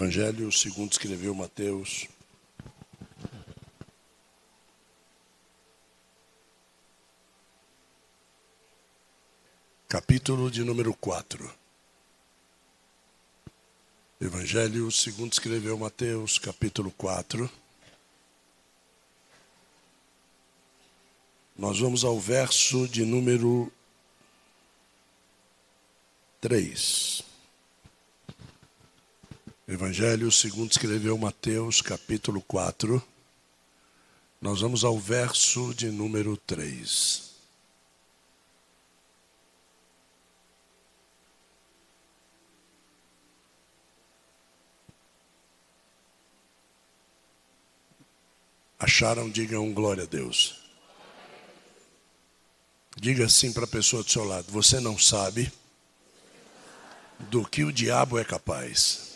Evangelho segundo escreveu Mateus. Capítulo de número 4. Evangelho segundo escreveu Mateus, capítulo 4. Nós vamos ao verso de número 3. Evangelho segundo escreveu Mateus, capítulo 4. Nós vamos ao verso de número 3. Acharam? Digam glória a Deus. Diga assim para a pessoa do seu lado: Você não sabe do que o diabo é capaz.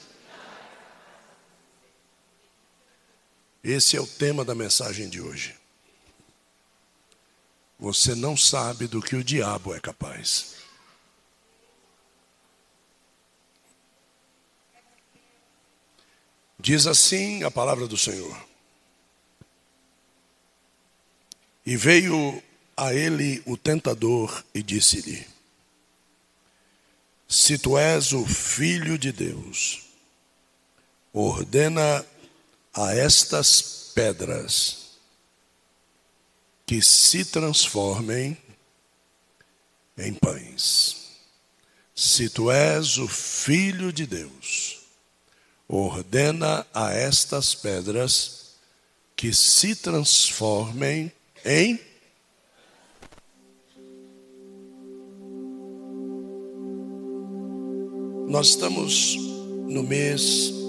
Esse é o tema da mensagem de hoje. Você não sabe do que o diabo é capaz. Diz assim a palavra do Senhor. E veio a ele o tentador e disse-lhe: Se tu és o filho de Deus, ordena a estas pedras que se transformem em pães. Se tu és o filho de Deus, ordena a estas pedras que se transformem em Nós estamos no mês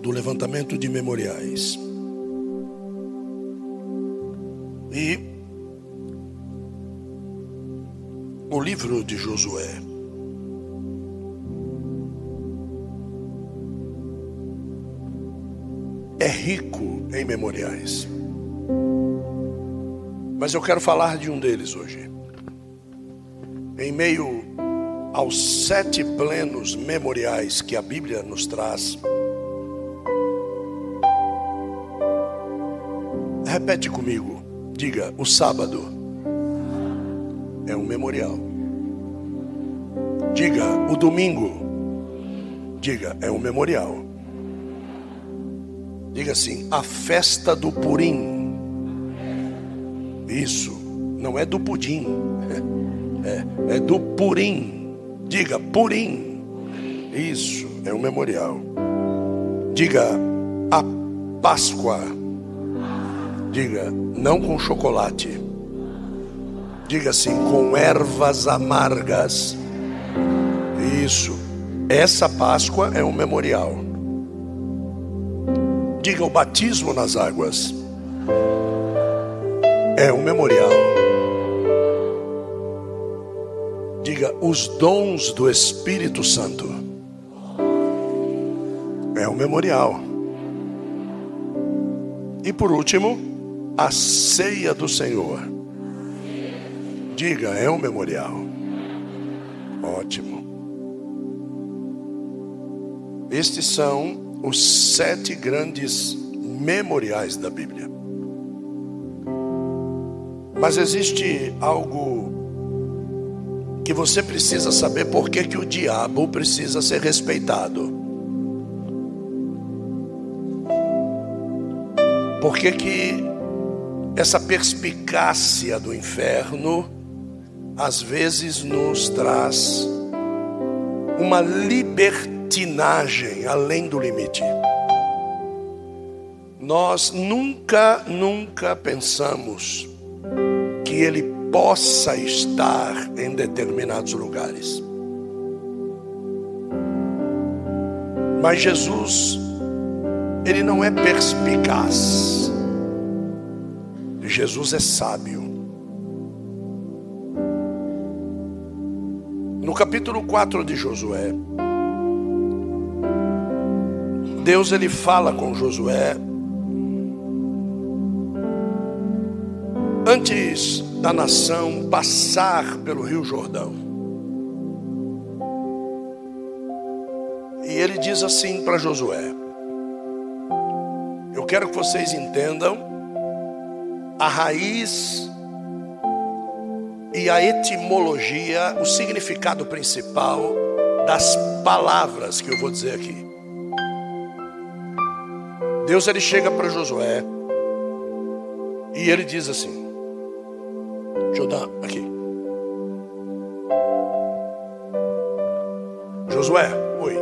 do levantamento de memoriais. E o livro de Josué é rico em memoriais. Mas eu quero falar de um deles hoje. Em meio aos sete plenos memoriais que a Bíblia nos traz, repete comigo, diga: o sábado é um memorial. Diga: o domingo, diga: é um memorial. Diga assim: a festa do Purim isso, não é do pudim, é, é do purim. Diga purim. Isso, é um memorial. Diga a Páscoa. Diga não com chocolate. Diga assim, com ervas amargas. Isso. Essa Páscoa é um memorial. Diga o batismo nas águas é um memorial. Diga os dons do Espírito Santo. É um memorial. E por último, a ceia do Senhor. Diga, é um memorial. Ótimo. Estes são os sete grandes memoriais da Bíblia. Mas existe algo que você precisa saber por que, o diabo precisa ser respeitado. Por que, que essa perspicácia do inferno às vezes nos traz uma libertinagem além do limite. Nós nunca, nunca pensamos que ele possa estar em determinados lugares. Mas Jesus, ele não é perspicaz. Jesus é sábio. No capítulo 4 de Josué, Deus ele fala com Josué antes da nação passar pelo Rio Jordão. E ele diz assim para Josué: Eu quero que vocês entendam a raiz e a etimologia, o significado principal das palavras que eu vou dizer aqui. Deus ele chega para Josué e ele diz assim: Jordão, aqui. Josué, oi.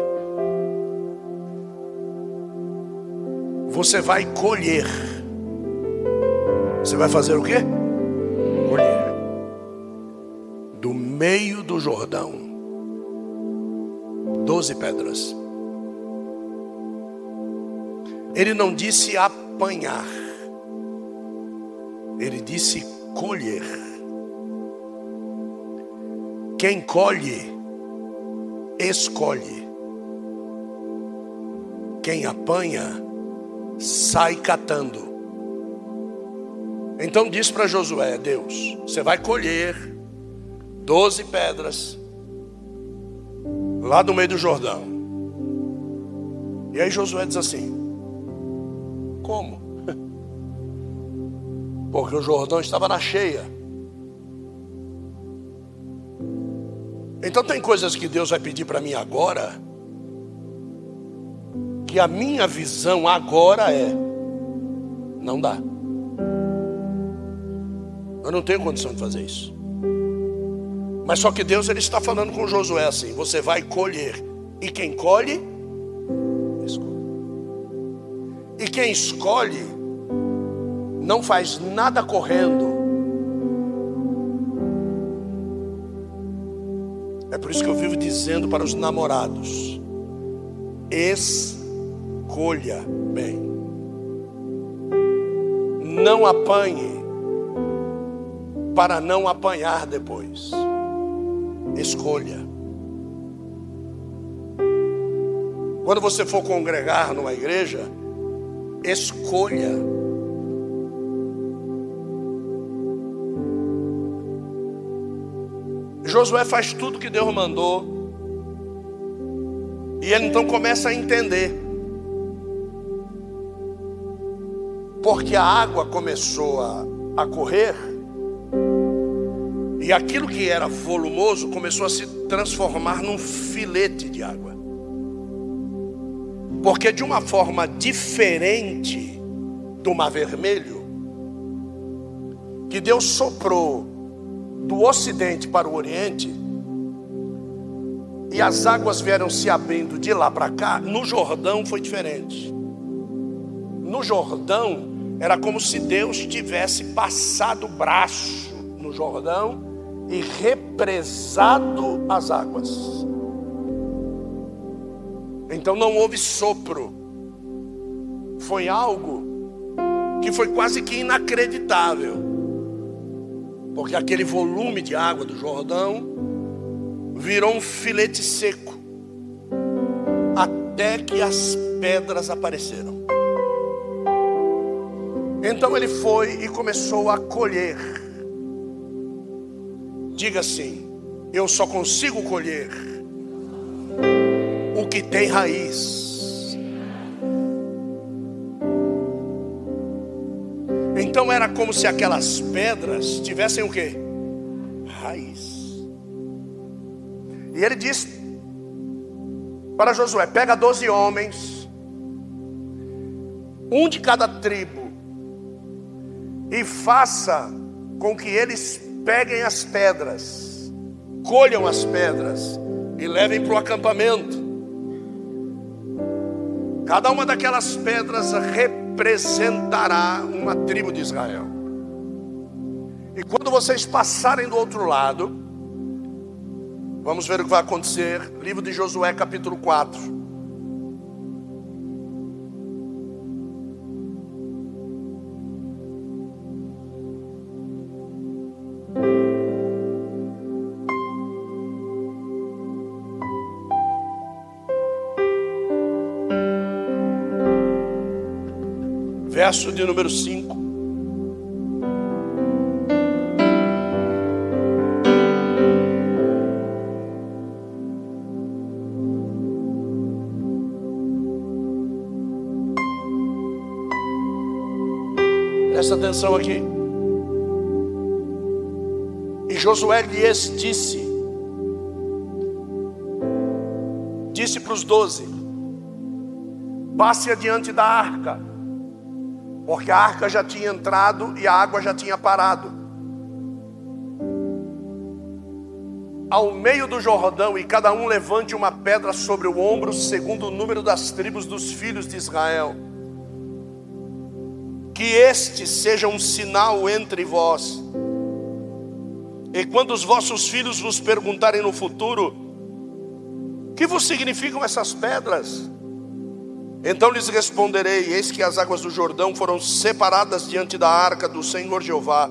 Você vai colher. Você vai fazer o quê? Colher. Do meio do Jordão. Doze pedras. Ele não disse apanhar. Ele disse colher. Quem colhe, escolhe. Quem apanha, sai catando. Então diz para Josué: Deus, você vai colher doze pedras lá do meio do Jordão. E aí Josué diz assim: Como? Porque o Jordão estava na cheia. Então tem coisas que Deus vai pedir para mim agora, que a minha visão agora é, não dá. Eu não tenho condição de fazer isso. Mas só que Deus ele está falando com Josué assim: você vai colher, e quem colhe, escolhe. E quem escolhe, não faz nada correndo, É por isso que eu vivo dizendo para os namorados: escolha bem. Não apanhe para não apanhar depois. Escolha. Quando você for congregar numa igreja, escolha Josué faz tudo que Deus mandou. E ele então começa a entender. Porque a água começou a, a correr. E aquilo que era volumoso começou a se transformar num filete de água. Porque de uma forma diferente do mar vermelho, que Deus soprou do ocidente para o oriente, e as águas vieram se abrindo de lá para cá, no Jordão foi diferente. No Jordão, era como se Deus tivesse passado o braço no Jordão e represado as águas. Então não houve sopro, foi algo que foi quase que inacreditável. Porque aquele volume de água do Jordão virou um filete seco. Até que as pedras apareceram. Então ele foi e começou a colher. Diga assim: eu só consigo colher o que tem raiz. Então era como se aquelas pedras tivessem o que? Raiz. E ele disse para Josué: pega doze homens, um de cada tribo, e faça com que eles peguem as pedras, colham as pedras e levem para o acampamento. Cada uma daquelas pedras representa representará uma tribo de Israel. E quando vocês passarem do outro lado, vamos ver o que vai acontecer. Livro de Josué, capítulo 4. verso de número 5. Presta atenção aqui. E Josué lhes disse, disse para os doze: passe adiante da arca, porque a arca já tinha entrado e a água já tinha parado. Ao meio do Jordão, e cada um levante uma pedra sobre o ombro, segundo o número das tribos dos filhos de Israel que este seja um sinal entre vós. E quando os vossos filhos vos perguntarem no futuro, que vos significam essas pedras? Então lhes responderei: Eis que as águas do Jordão foram separadas diante da arca do Senhor Jeová.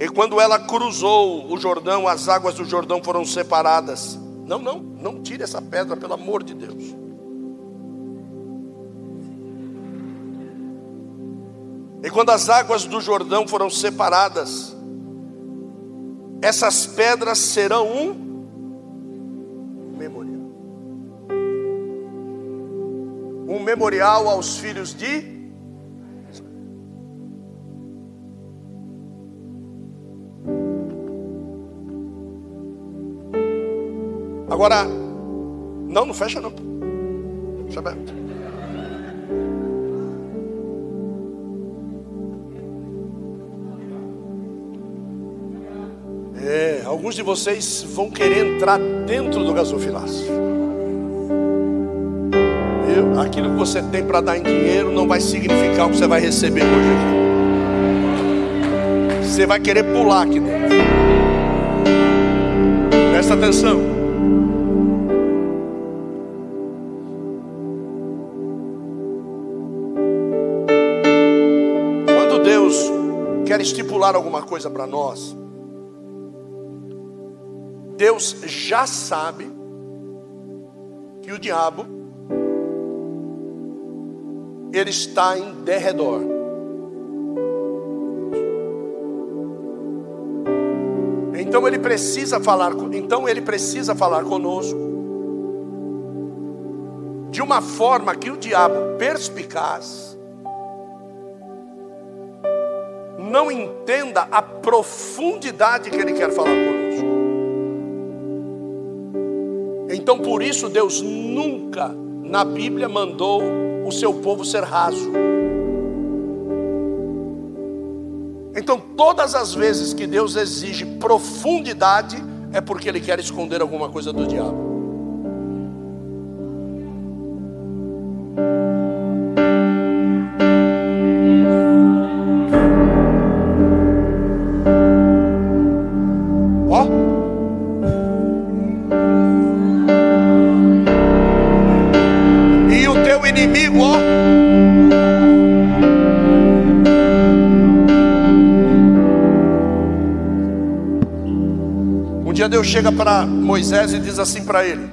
E quando ela cruzou o Jordão, as águas do Jordão foram separadas. Não, não, não tire essa pedra, pelo amor de Deus. E quando as águas do Jordão foram separadas, essas pedras serão um Um memorial aos filhos de Agora, não, não fecha não. Deixa aberto. É, alguns de vocês vão querer entrar dentro do gasofilácio. Eu, aquilo que você tem para dar em dinheiro não vai significar o que você vai receber hoje aqui. Você vai querer pular aqui dentro. Presta atenção. Quando Deus quer estipular alguma coisa para nós, Deus já sabe que o diabo ele está em derredor. Então ele precisa falar, então ele precisa falar conosco de uma forma que o diabo perspicaz não entenda a profundidade que ele quer falar conosco. Então por isso Deus nunca na Bíblia mandou o seu povo ser raso. Então todas as vezes que Deus exige profundidade é porque ele quer esconder alguma coisa do diabo. Deus chega para Moisés e diz assim para ele: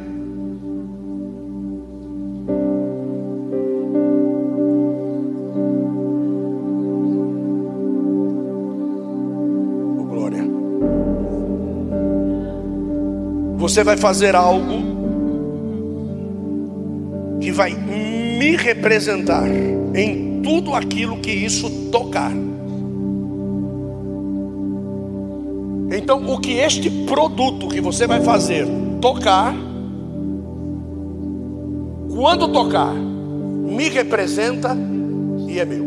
oh, glória. Você vai fazer algo que vai me representar em tudo aquilo que isso tocar. Então, o que este produto que você vai fazer tocar, quando tocar, me representa e é meu.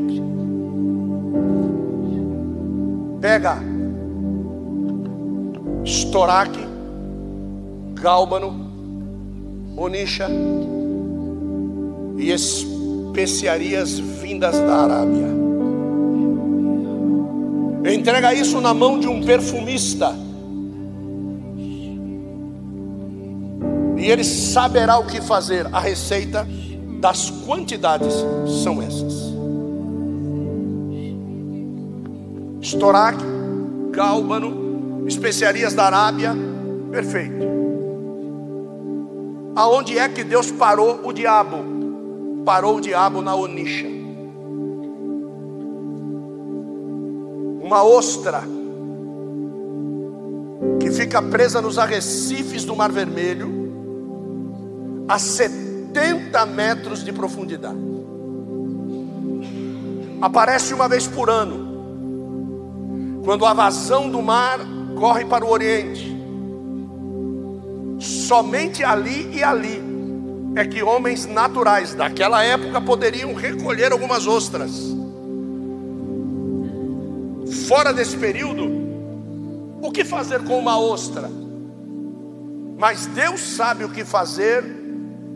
Pega estoraque, gálbano, onisha e especiarias vindas da Arábia. Entrega isso na mão de um perfumista. E ele saberá o que fazer. A receita das quantidades são essas: estoraque, gálbano, especiarias da Arábia. Perfeito. Aonde é que Deus parou o diabo? Parou o diabo na Onisha. Uma ostra que fica presa nos arrecifes do Mar Vermelho a 70 metros de profundidade. aparece uma vez por ano, quando a vazão do mar corre para o oriente. Somente ali e ali é que homens naturais daquela época poderiam recolher algumas ostras. Fora desse período, o que fazer com uma ostra? Mas Deus sabe o que fazer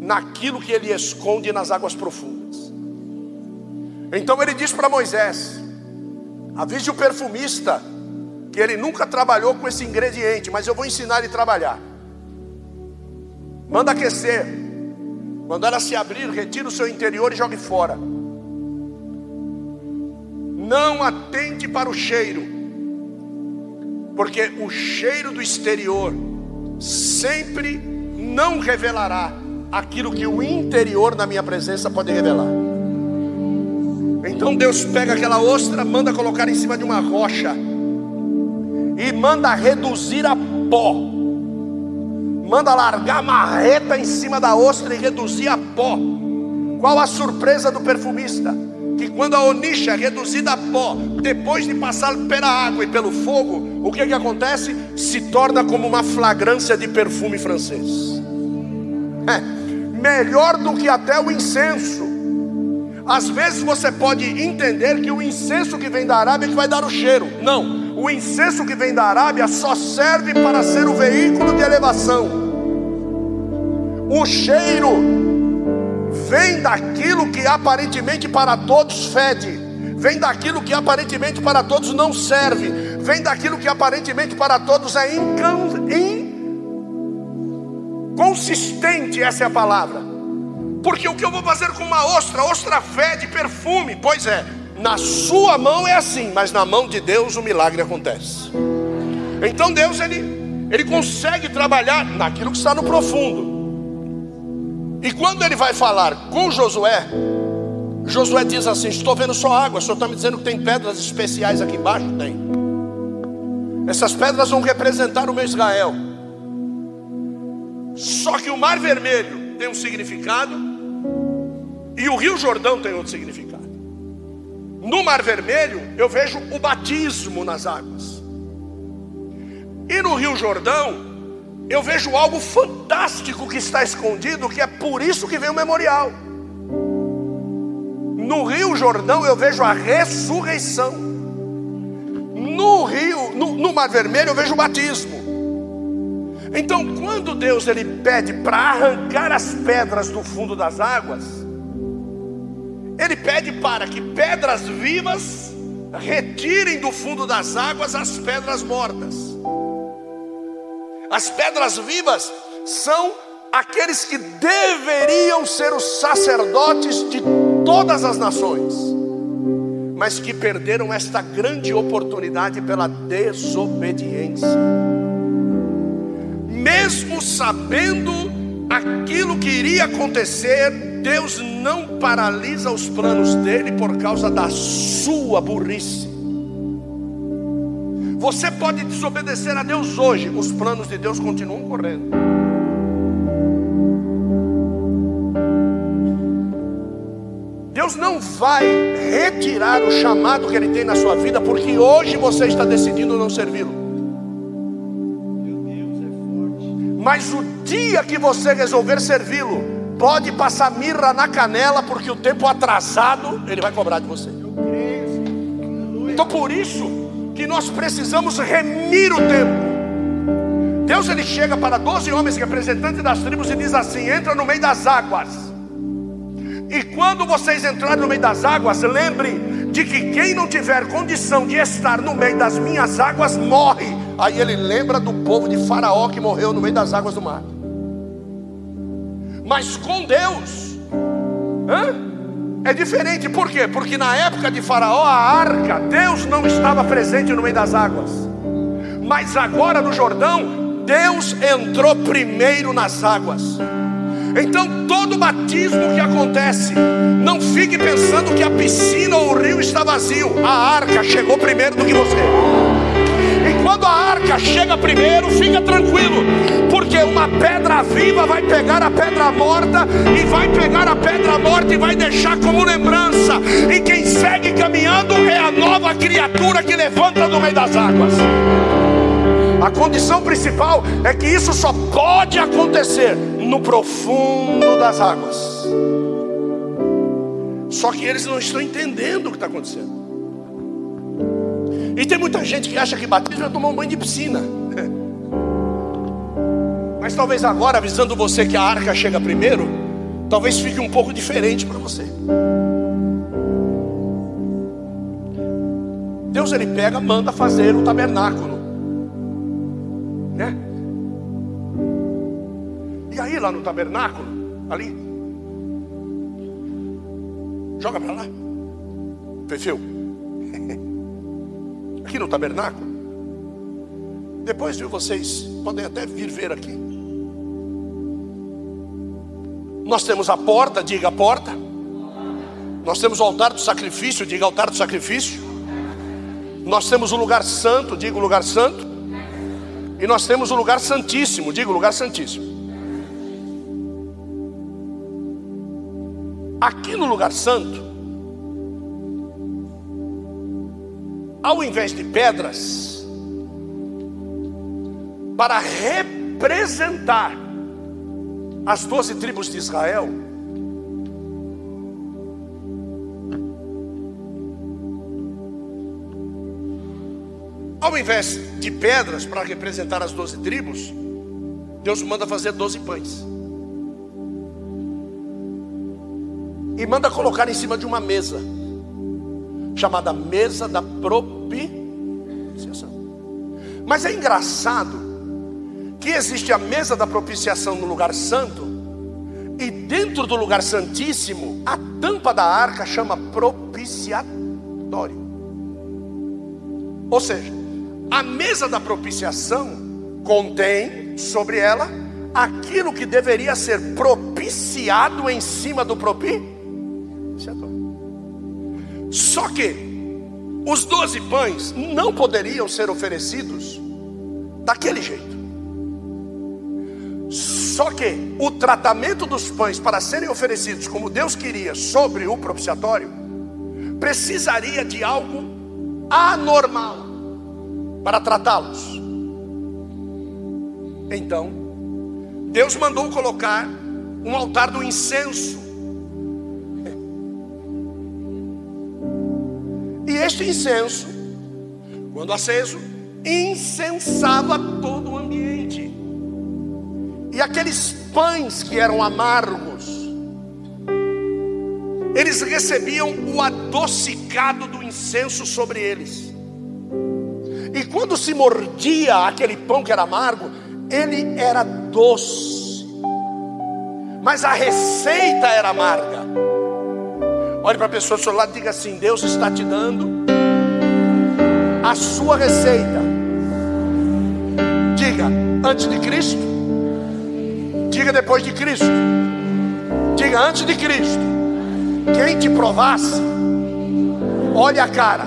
naquilo que Ele esconde nas águas profundas. Então Ele diz para Moisés: avise o perfumista, que ele nunca trabalhou com esse ingrediente, mas eu vou ensinar ele a trabalhar. Manda aquecer. Quando ela se abrir, retira o seu interior e jogue fora. Não atente para o cheiro, porque o cheiro do exterior sempre não revelará aquilo que o interior na minha presença pode revelar. Então Deus pega aquela ostra, manda colocar em cima de uma rocha e manda reduzir a pó. Manda largar a marreta em cima da ostra e reduzir a pó. Qual a surpresa do perfumista? Que quando a onixa é reduzida a pó, depois de passar pela água e pelo fogo, o que, que acontece? Se torna como uma flagrância de perfume francês. É, melhor do que até o incenso. Às vezes você pode entender que o incenso que vem da Arábia é que vai dar o cheiro. Não, o incenso que vem da Arábia só serve para ser o veículo de elevação. O cheiro vem daquilo que aparentemente para todos fede, vem daquilo que aparentemente para todos não serve, vem daquilo que aparentemente para todos é inconsistente, essa é a palavra. Porque o que eu vou fazer com uma ostra? Ostra fede perfume, pois é, na sua mão é assim, mas na mão de Deus o milagre acontece. Então Deus ele, ele consegue trabalhar naquilo que está no profundo. E quando ele vai falar com Josué, Josué diz assim: Estou vendo só água, o senhor está me dizendo que tem pedras especiais aqui embaixo? Tem. Essas pedras vão representar o meu Israel. Só que o Mar Vermelho tem um significado e o Rio Jordão tem outro significado. No Mar Vermelho, eu vejo o batismo nas águas. E no Rio Jordão, eu vejo algo fantástico que está escondido, que é por isso que vem o memorial. No Rio Jordão, eu vejo a ressurreição. No Rio, no, no Mar Vermelho, eu vejo o batismo. Então, quando Deus ele pede para arrancar as pedras do fundo das águas, ele pede para que pedras vivas retirem do fundo das águas as pedras mortas. As pedras vivas são aqueles que deveriam ser os sacerdotes de todas as nações, mas que perderam esta grande oportunidade pela desobediência. Mesmo sabendo aquilo que iria acontecer, Deus não paralisa os planos dele por causa da sua burrice. Você pode desobedecer a Deus hoje, os planos de Deus continuam correndo. Deus não vai retirar o chamado que Ele tem na sua vida, porque hoje você está decidindo não servi-lo. Mas o dia que você resolver servi-lo, pode passar mirra na canela, porque o tempo atrasado ele vai cobrar de você. Então por isso que nós precisamos remir o tempo. Deus ele chega para 12 homens representantes das tribos e diz assim: entra no meio das águas. E quando vocês entrarem no meio das águas, lembrem de que quem não tiver condição de estar no meio das minhas águas morre. Aí ele lembra do povo de Faraó que morreu no meio das águas do mar mas com Deus. Hã? É diferente, por quê? Porque na época de Faraó, a arca, Deus não estava presente no meio das águas, mas agora no Jordão, Deus entrou primeiro nas águas. Então, todo batismo que acontece, não fique pensando que a piscina ou o rio está vazio, a arca chegou primeiro do que você. Quando a arca chega primeiro, fica tranquilo, porque uma pedra viva vai pegar a pedra morta e vai pegar a pedra morta e vai deixar como lembrança. E quem segue caminhando é a nova criatura que levanta no meio das águas. A condição principal é que isso só pode acontecer no profundo das águas. Só que eles não estão entendendo o que está acontecendo. E tem muita gente que acha que batismo é tomar um banho de piscina. Mas talvez agora, avisando você que a arca chega primeiro, talvez fique um pouco diferente para você. Deus ele pega, manda fazer o tabernáculo, né? E aí lá no tabernáculo, ali, joga para lá, perfil aqui no tabernáculo. Depois, viu, vocês podem até vir ver aqui. Nós temos a porta, diga a porta. Nós temos o altar do sacrifício, diga altar do sacrifício. Nós temos o lugar santo, diga o lugar santo. E nós temos o lugar santíssimo, diga o lugar santíssimo. Aqui no lugar santo, ao invés de pedras, para representar as doze tribos de Israel, ao invés de pedras para representar as doze tribos, Deus manda fazer doze pães. E manda colocar em cima de uma mesa chamada mesa da propiciação. Mas é engraçado que existe a mesa da propiciação no lugar santo, e dentro do lugar santíssimo, a tampa da arca chama propiciatório. Ou seja, a mesa da propiciação contém sobre ela aquilo que deveria ser propiciado em cima do propiciatório. Só que os doze pães não poderiam ser oferecidos daquele jeito. Só que o tratamento dos pães para serem oferecidos como Deus queria sobre o propiciatório precisaria de algo anormal para tratá-los. Então, Deus mandou colocar um altar do incenso E este incenso, quando aceso, incensava todo o ambiente. E aqueles pães que eram amargos, eles recebiam o adocicado do incenso sobre eles. E quando se mordia aquele pão que era amargo, ele era doce. Mas a receita era amarga. Olhe para a pessoa do seu lado e diga assim: Deus está te dando a sua receita. Diga antes de Cristo. Diga depois de Cristo. Diga antes de Cristo. Quem te provasse, olhe a cara.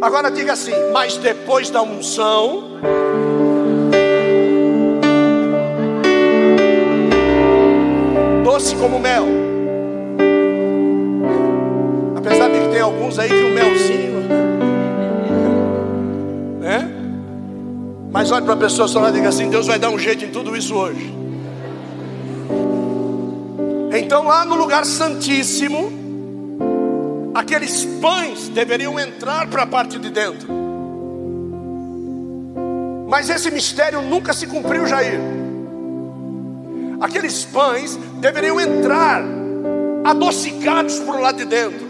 Agora diga assim: mas depois da unção. Doce como mel. Apesar de que tem alguns aí que o melzinho, né? Mas olhe para a pessoa só e diga assim: Deus vai dar um jeito em tudo isso hoje. Então, lá no lugar santíssimo, aqueles pães deveriam entrar para a parte de dentro. Mas esse mistério nunca se cumpriu, Jair aqueles pães deveriam entrar adocicados por lá de dentro.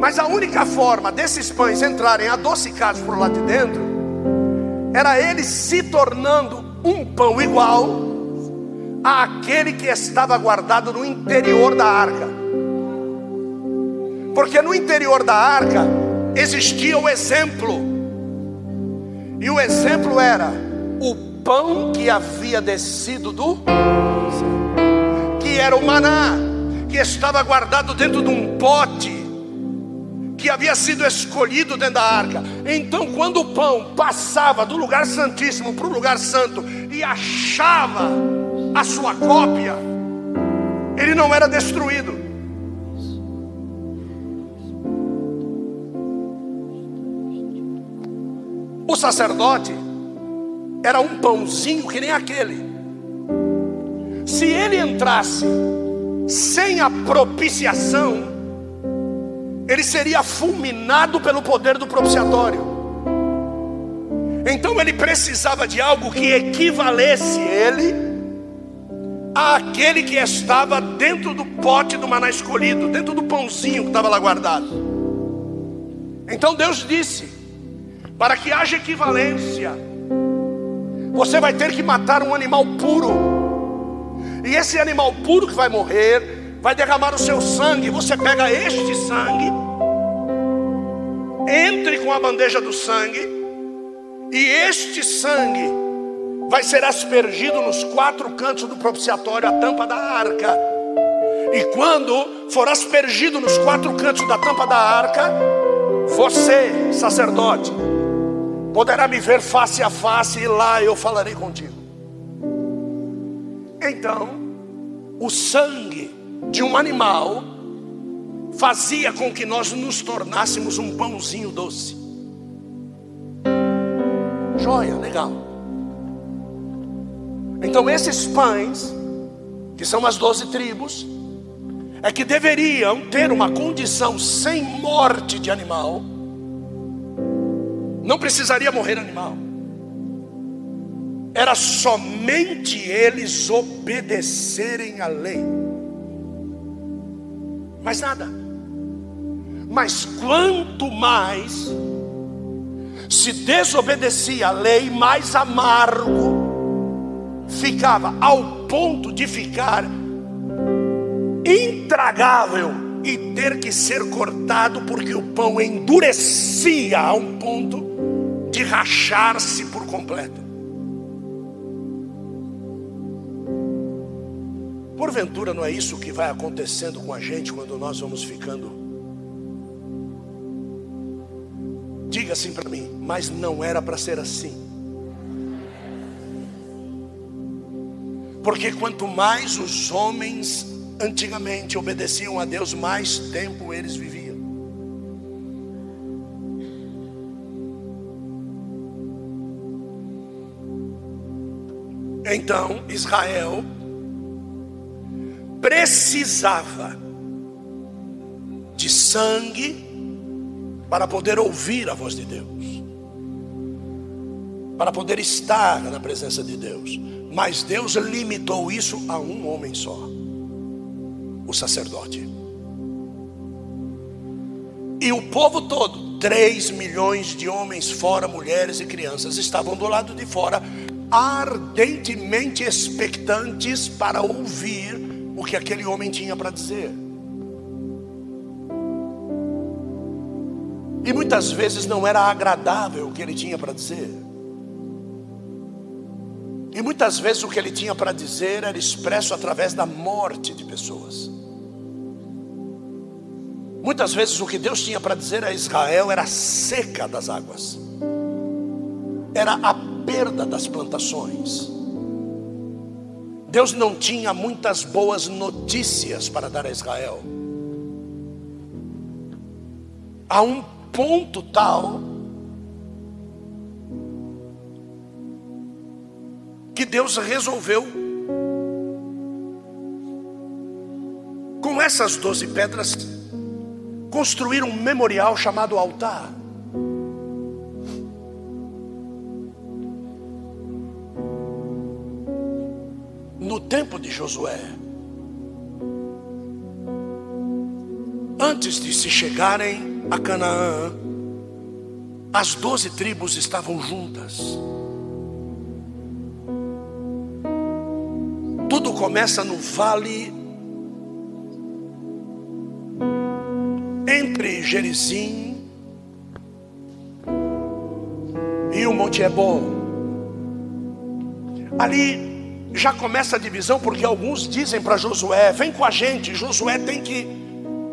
Mas a única forma desses pães entrarem adocicados por lá de dentro era eles se tornando um pão igual àquele que estava guardado no interior da arca. Porque no interior da arca existia o exemplo. E o exemplo era o pão que havia descido do que era o maná, que estava guardado dentro de um pote, que havia sido escolhido dentro da arca. Então, quando o pão passava do lugar santíssimo para o lugar santo e achava a sua cópia, ele não era destruído. O sacerdote era um pãozinho que nem aquele. Se ele entrasse sem a propiciação, ele seria fulminado pelo poder do propiciatório. Então ele precisava de algo que equivalesse ele àquele que estava dentro do pote do maná escolhido, dentro do pãozinho que estava lá guardado. Então Deus disse: para que haja equivalência, você vai ter que matar um animal puro. E esse animal puro que vai morrer, vai derramar o seu sangue. Você pega este sangue, entre com a bandeja do sangue, e este sangue vai ser aspergido nos quatro cantos do propiciatório, a tampa da arca. E quando for aspergido nos quatro cantos da tampa da arca, você, sacerdote, poderá me ver face a face e lá eu falarei contigo. Então, o sangue de um animal fazia com que nós nos tornássemos um pãozinho doce. Joia, legal. Então, esses pães, que são as doze tribos, é que deveriam ter uma condição sem morte de animal não precisaria morrer animal. Era somente eles obedecerem à lei. Mais nada. Mas quanto mais se desobedecia a lei, mais amargo ficava, ao ponto de ficar intragável e ter que ser cortado, porque o pão endurecia a um ponto de rachar-se por completo. Porventura não é isso que vai acontecendo com a gente quando nós vamos ficando. Diga assim para mim, mas não era para ser assim. Porque quanto mais os homens antigamente obedeciam a Deus, mais tempo eles viviam. Então Israel precisava de sangue para poder ouvir a voz de Deus, para poder estar na presença de Deus. Mas Deus limitou isso a um homem só, o sacerdote. E o povo todo, 3 milhões de homens, fora mulheres e crianças, estavam do lado de fora, ardentemente expectantes para ouvir o que aquele homem tinha para dizer. E muitas vezes não era agradável o que ele tinha para dizer. E muitas vezes o que ele tinha para dizer era expresso através da morte de pessoas. Muitas vezes o que Deus tinha para dizer a Israel era a seca das águas, era a perda das plantações. Deus não tinha muitas boas notícias para dar a Israel. A um ponto tal que Deus resolveu com essas doze pedras construir um memorial chamado altar. No tempo de Josué, antes de se chegarem a Canaã, as doze tribos estavam juntas. Tudo começa no vale entre Gerizim e o Monte Ebol. Ali já começa a divisão, porque alguns dizem para Josué: vem com a gente. Josué tem que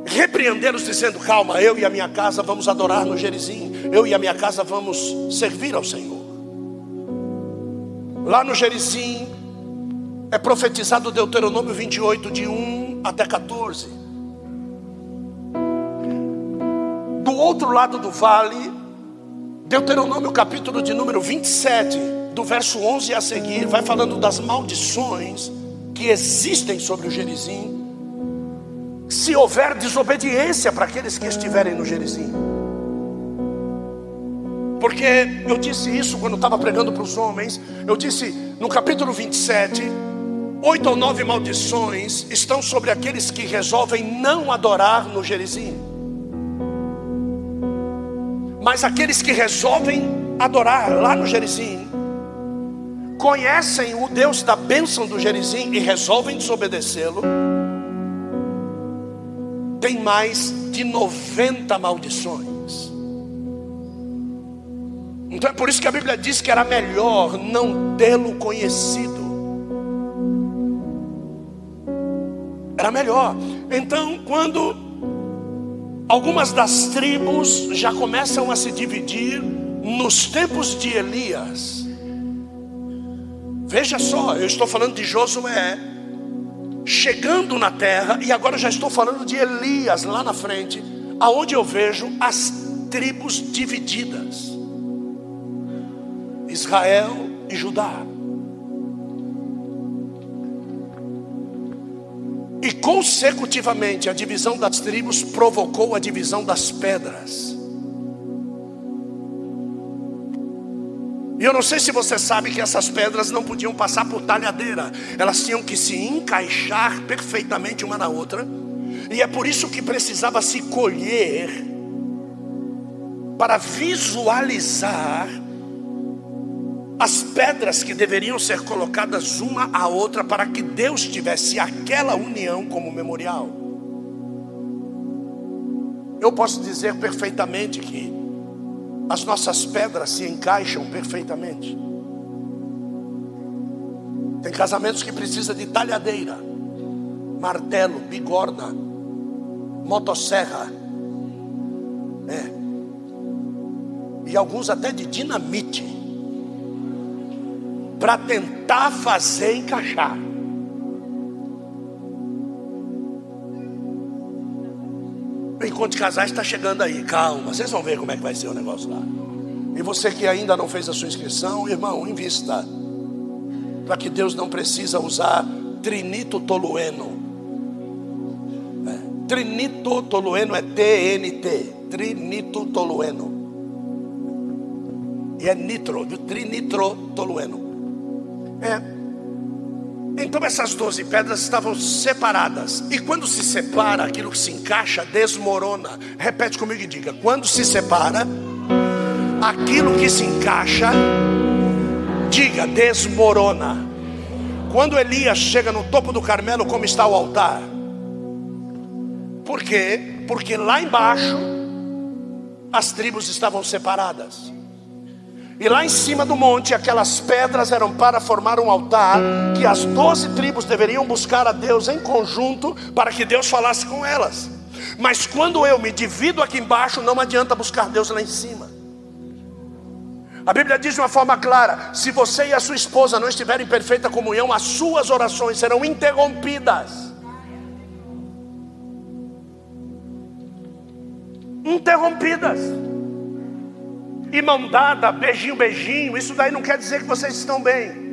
repreendê-los, dizendo: Calma, eu e a minha casa vamos adorar no Gerizim, eu e a minha casa vamos servir ao Senhor. Lá no Gerizim é profetizado Deuteronômio 28, de 1 até 14. Do outro lado do vale, Deuteronômio capítulo de número 27, do verso 11 a seguir, vai falando das maldições que existem sobre o Gerizim se houver desobediência para aqueles que estiverem no Gerizim. Porque eu disse isso quando estava pregando para os homens, eu disse no capítulo 27, oito ou nove maldições estão sobre aqueles que resolvem não adorar no Gerizim. Mas aqueles que resolvem adorar lá no Gerizim, conhecem o Deus da bênção do Gerizim e resolvem desobedecê-lo tem mais de 90 maldições. Então é por isso que a Bíblia diz que era melhor não tê-lo conhecido. Era melhor. Então, quando algumas das tribos já começam a se dividir nos tempos de Elias, veja só, eu estou falando de Josué, chegando na terra, e agora já estou falando de Elias lá na frente, aonde eu vejo as tribos divididas: Israel e Judá. E consecutivamente a divisão das tribos provocou a divisão das pedras. E eu não sei se você sabe que essas pedras não podiam passar por talhadeira, elas tinham que se encaixar perfeitamente uma na outra, e é por isso que precisava se colher para visualizar as pedras que deveriam ser colocadas uma à outra para que Deus tivesse aquela união como memorial. Eu posso dizer perfeitamente que as nossas pedras se encaixam perfeitamente. Tem casamentos que precisa de talhadeira, martelo, bigorna, motosserra, é. e alguns até de dinamite, para tentar fazer encaixar. Encontro de casais está chegando aí. Calma, vocês vão ver como é que vai ser o negócio lá. E você que ainda não fez a sua inscrição, irmão, invista. Para que Deus não precisa usar trinito tolueno. É. Trinito tolueno é TNT. Trinito tolueno. E é nitro, trinitro tolueno. É então essas doze pedras estavam separadas. E quando se separa, aquilo que se encaixa desmorona. Repete comigo e diga: quando se separa, aquilo que se encaixa, diga, desmorona. Quando Elias chega no topo do Carmelo, como está o altar? Por quê? Porque lá embaixo as tribos estavam separadas. E lá em cima do monte, aquelas pedras eram para formar um altar que as doze tribos deveriam buscar a Deus em conjunto para que Deus falasse com elas. Mas quando eu me divido aqui embaixo, não adianta buscar Deus lá em cima. A Bíblia diz de uma forma clara: se você e a sua esposa não estiverem em perfeita comunhão, as suas orações serão interrompidas. Interrompidas e mão dada, beijinho, beijinho, isso daí não quer dizer que vocês estão bem.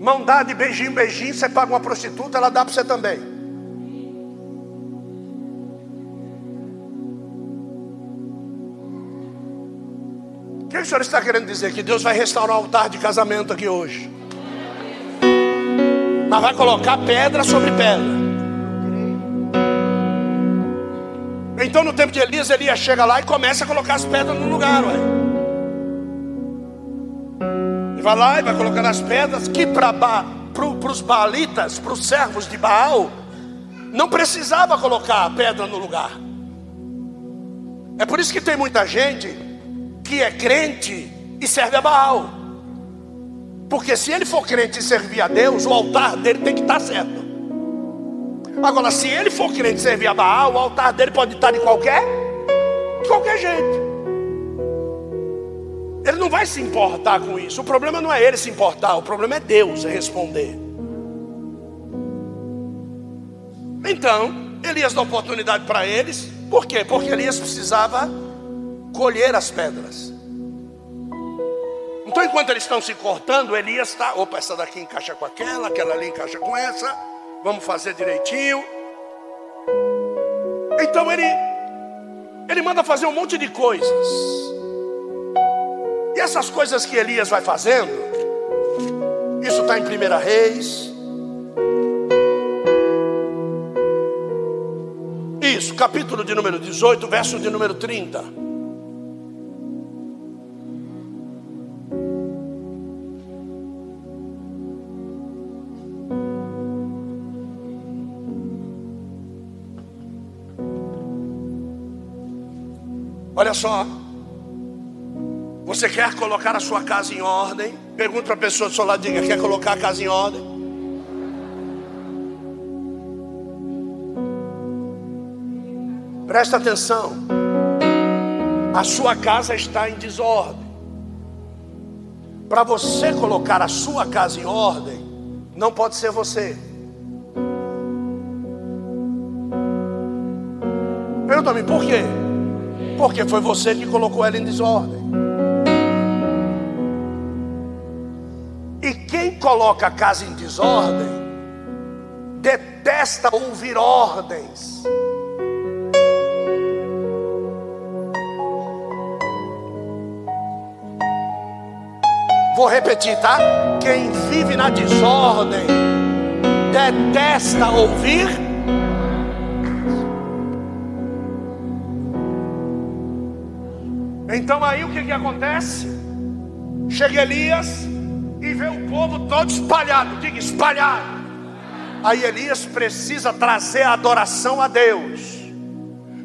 Mão dada e beijinho, beijinho, você paga uma prostituta, ela dá para você também. O que o senhor está querendo dizer? Que Deus vai restaurar o altar de casamento aqui hoje. Mas vai colocar pedra sobre pedra. Então no tempo de Elias, Elias chega lá e começa a colocar as pedras no lugar, ué. E vai lá e vai colocando as pedras que para pro, os baalitas, para os servos de Baal, não precisava colocar a pedra no lugar. É por isso que tem muita gente que é crente e serve a Baal. Porque se ele for crente e servir a Deus, o altar dele tem que estar certo. Agora, se ele for crente servir a Baal, o altar dele pode estar de qualquer, de qualquer jeito. Ele não vai se importar com isso. O problema não é ele se importar, o problema é Deus responder. Então, Elias dá oportunidade para eles. Por quê? Porque Elias precisava colher as pedras. Então, enquanto eles estão se cortando, Elias está. Opa, essa daqui encaixa com aquela, aquela ali encaixa com essa. Vamos fazer direitinho. Então ele, ele manda fazer um monte de coisas. E essas coisas que Elias vai fazendo, isso está em 1 Reis. Isso, capítulo de número 18, verso de número 30. Só. Você quer colocar a sua casa em ordem? Pergunta para a pessoa do seu lado, diga, quer colocar a casa em ordem? Presta atenção. A sua casa está em desordem. Para você colocar a sua casa em ordem, não pode ser você. Pergunta-me por quê? Porque foi você que colocou ela em desordem. E quem coloca a casa em desordem, detesta ouvir ordens. Vou repetir, tá? Quem vive na desordem detesta ouvir Então aí o que, que acontece? Chega Elias e vê o povo todo espalhado, diga espalhado. Aí Elias precisa trazer a adoração a Deus.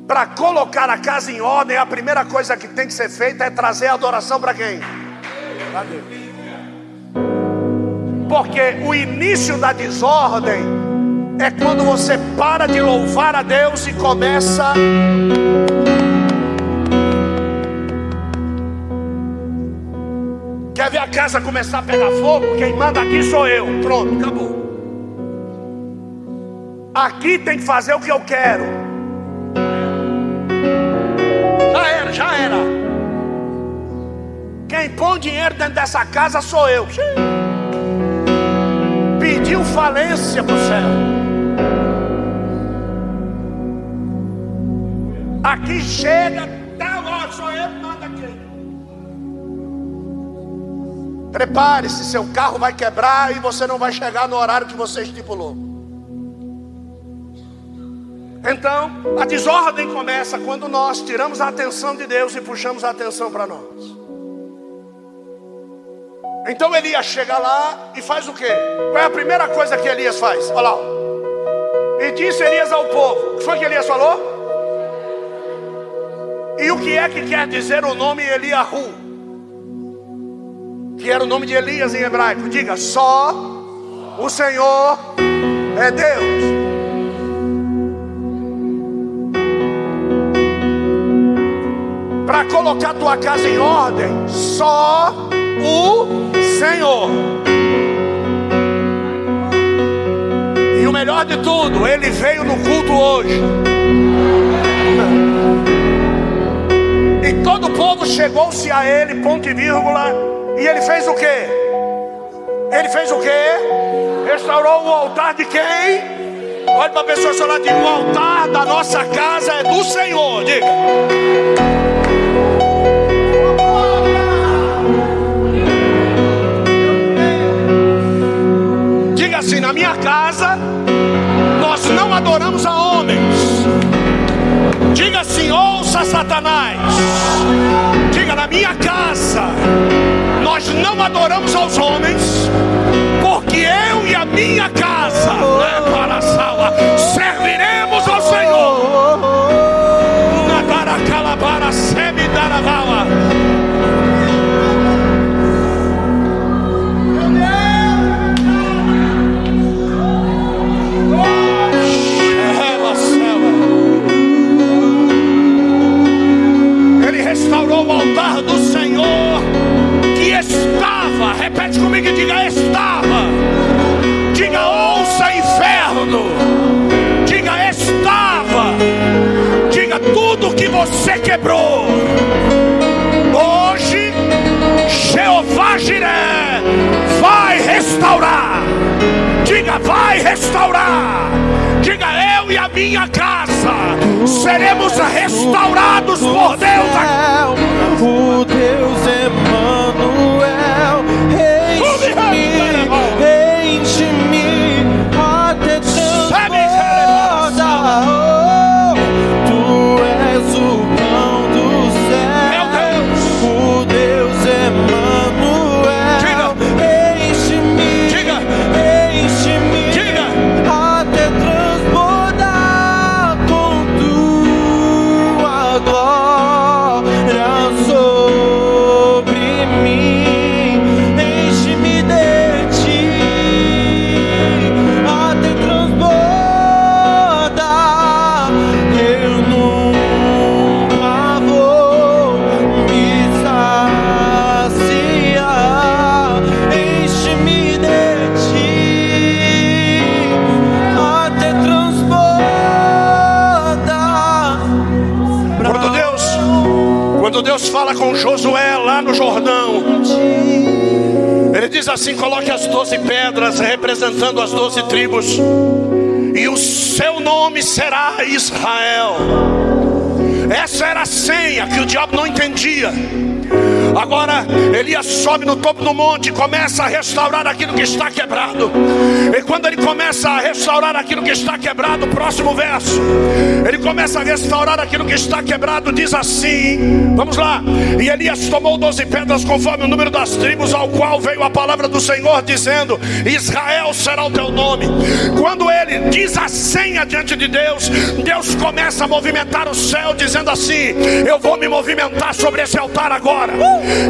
Para colocar a casa em ordem, a primeira coisa que tem que ser feita é trazer a adoração para quem? Para Deus. Porque o início da desordem é quando você para de louvar a Deus e começa ver a casa começar a pegar fogo? Quem manda aqui sou eu. Pronto, acabou. Aqui tem que fazer o que eu quero. Já era, já era. Quem põe dinheiro dentro dessa casa sou eu. Pediu falência para o céu. Aqui chega, Prepare-se, seu carro vai quebrar e você não vai chegar no horário que você estipulou. Então, a desordem começa quando nós tiramos a atenção de Deus e puxamos a atenção para nós. Então Elias chega lá e faz o quê? Qual é a primeira coisa que Elias faz? Olha lá. E disse Elias ao povo: O que foi que Elias falou? E o que é que quer dizer o nome Eliahu? Que era o nome de Elias em hebraico. Diga, só o Senhor é Deus. Para colocar tua casa em ordem, só o Senhor. E o melhor de tudo, ele veio no culto hoje. E todo o povo chegou-se a ele, ponto e vírgula e ele fez o que? Ele fez o que? Restaurou o altar de quem? Olha para a pessoa seu lado, o altar da nossa casa é do Senhor. Diga. Diga assim: na minha casa, nós não adoramos a homens. Diga assim: ouça Satanás. Diga na minha casa nós não adoramos aos homens, porque eu e a minha casa, né, para a sala, serviremos estava, repete comigo e diga: estava. Diga: ouça, inferno. Diga: estava. Diga tudo que você quebrou. Hoje, Jeová Jiré vai restaurar. Diga: vai restaurar. Diga: eu e a minha casa seremos restaurados por Deus. O Deus Emmanuel, pushing me Josué lá no Jordão, ele diz assim: coloque as doze pedras representando as doze tribos, e o seu nome será Israel. Essa era a senha que o diabo não entendia. Agora Elias sobe no topo do monte e começa a restaurar aquilo que está quebrado. E quando ele começa a restaurar aquilo que está quebrado, próximo verso, ele começa a restaurar aquilo que está quebrado, diz assim: Vamos lá. E Elias tomou doze pedras conforme o número das tribos, ao qual veio a palavra do Senhor, dizendo: Israel será o teu nome. Quando ele diz a senha diante de Deus, Deus começa a movimentar o céu, dizendo assim: Eu vou me movimentar sobre esse altar agora.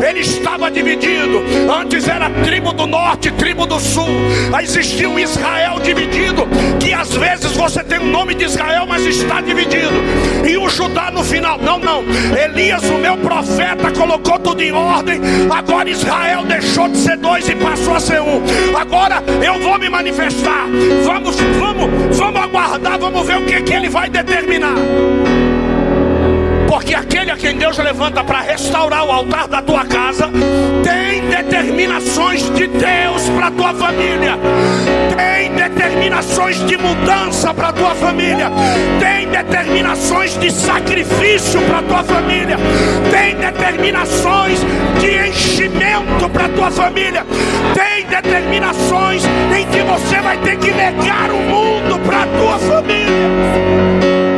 Ele estava dividido. Antes era tribo do norte, tribo do sul. Aí existia um Israel dividido. Que às vezes você tem o nome de Israel, mas está dividido. E o Judá no final. Não, não. Elias, o meu profeta, colocou tudo em ordem. Agora Israel deixou de ser dois e passou a ser um. Agora eu vou me manifestar. Vamos, vamos, vamos aguardar, vamos ver o que, que ele vai determinar. Porque aquele a quem Deus levanta para restaurar o altar da tua casa tem determinações de Deus para tua família, tem determinações de mudança para tua família, tem determinações de sacrifício para tua família, tem determinações de enchimento para tua família, tem determinações em que você vai ter que negar o mundo para tua família.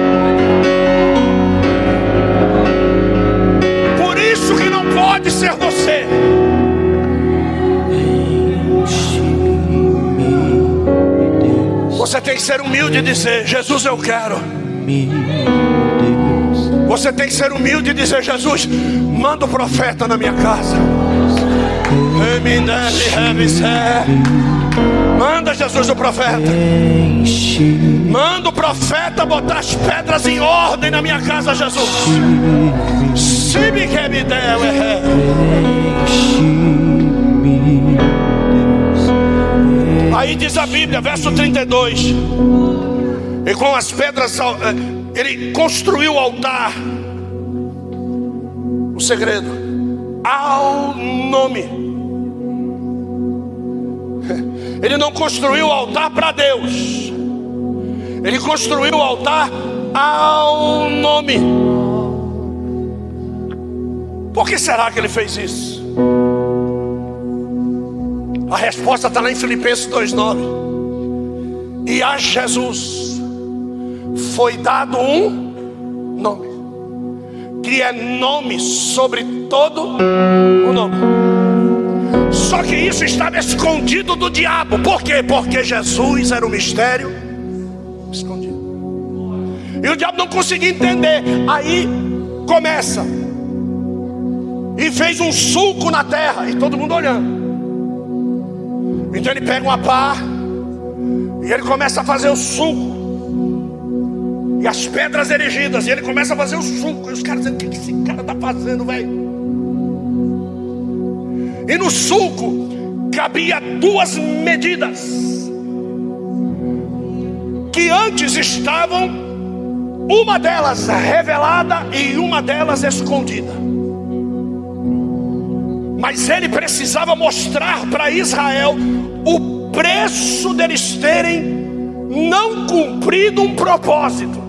Tem que ser humilde e dizer: Jesus, eu quero. Você tem que ser humilde e dizer: Jesus, manda o profeta na minha casa. Manda Jesus o profeta. Manda o profeta botar as pedras em ordem na minha casa, Jesus. Se me quer me der, é. Aí diz a Bíblia, verso 32. E com as pedras, eh, ele construiu o altar. O segredo, ao nome. Ele não construiu o altar para Deus. Ele construiu o altar ao nome. Por que será que ele fez isso? A resposta está lá em Filipenses 2,9. E a Jesus foi dado um nome, que é nome sobre todo o nome. Só que isso estava escondido do diabo. Por quê? Porque Jesus era o mistério escondido. E o diabo não conseguia entender. Aí começa. E fez um sulco na terra. E todo mundo olhando. Então ele pega uma pá. E ele começa a fazer o sulco. E as pedras erigidas. E ele começa a fazer o sulco. E os caras dizendo: O que esse cara está fazendo, velho? E no sulco cabia duas medidas que antes estavam uma delas revelada e uma delas escondida. Mas ele precisava mostrar para Israel o preço deles terem não cumprido um propósito.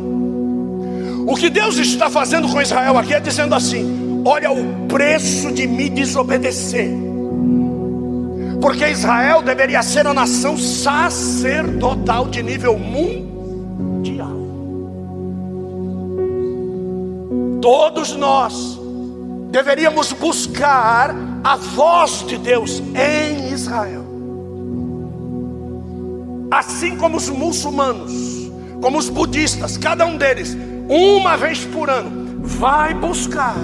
O que Deus está fazendo com Israel aqui é dizendo assim: olha o preço de me desobedecer. Porque Israel deveria ser a nação sacerdotal de nível mundial. Todos nós deveríamos buscar a voz de Deus em Israel. Assim como os muçulmanos, como os budistas, cada um deles uma vez por ano, vai buscar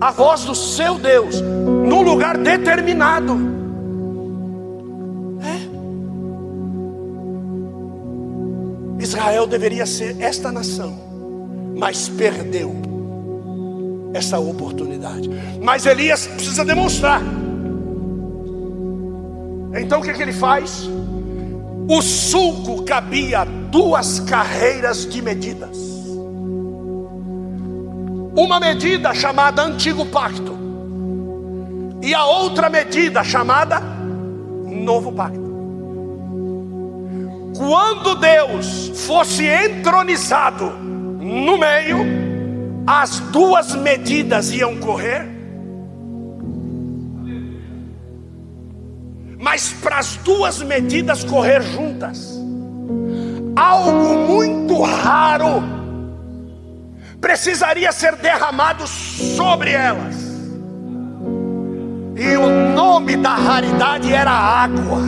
a voz do seu Deus num lugar determinado. É. Israel deveria ser esta nação, mas perdeu essa oportunidade. Mas Elias precisa demonstrar. Então o que, é que ele faz? O sulco cabia duas carreiras de medidas. Uma medida chamada Antigo Pacto, e a outra medida chamada Novo Pacto. Quando Deus fosse entronizado no meio, as duas medidas iam correr mas para as duas medidas correr juntas, algo muito raro precisaria ser derramado sobre elas, e o nome da raridade era água.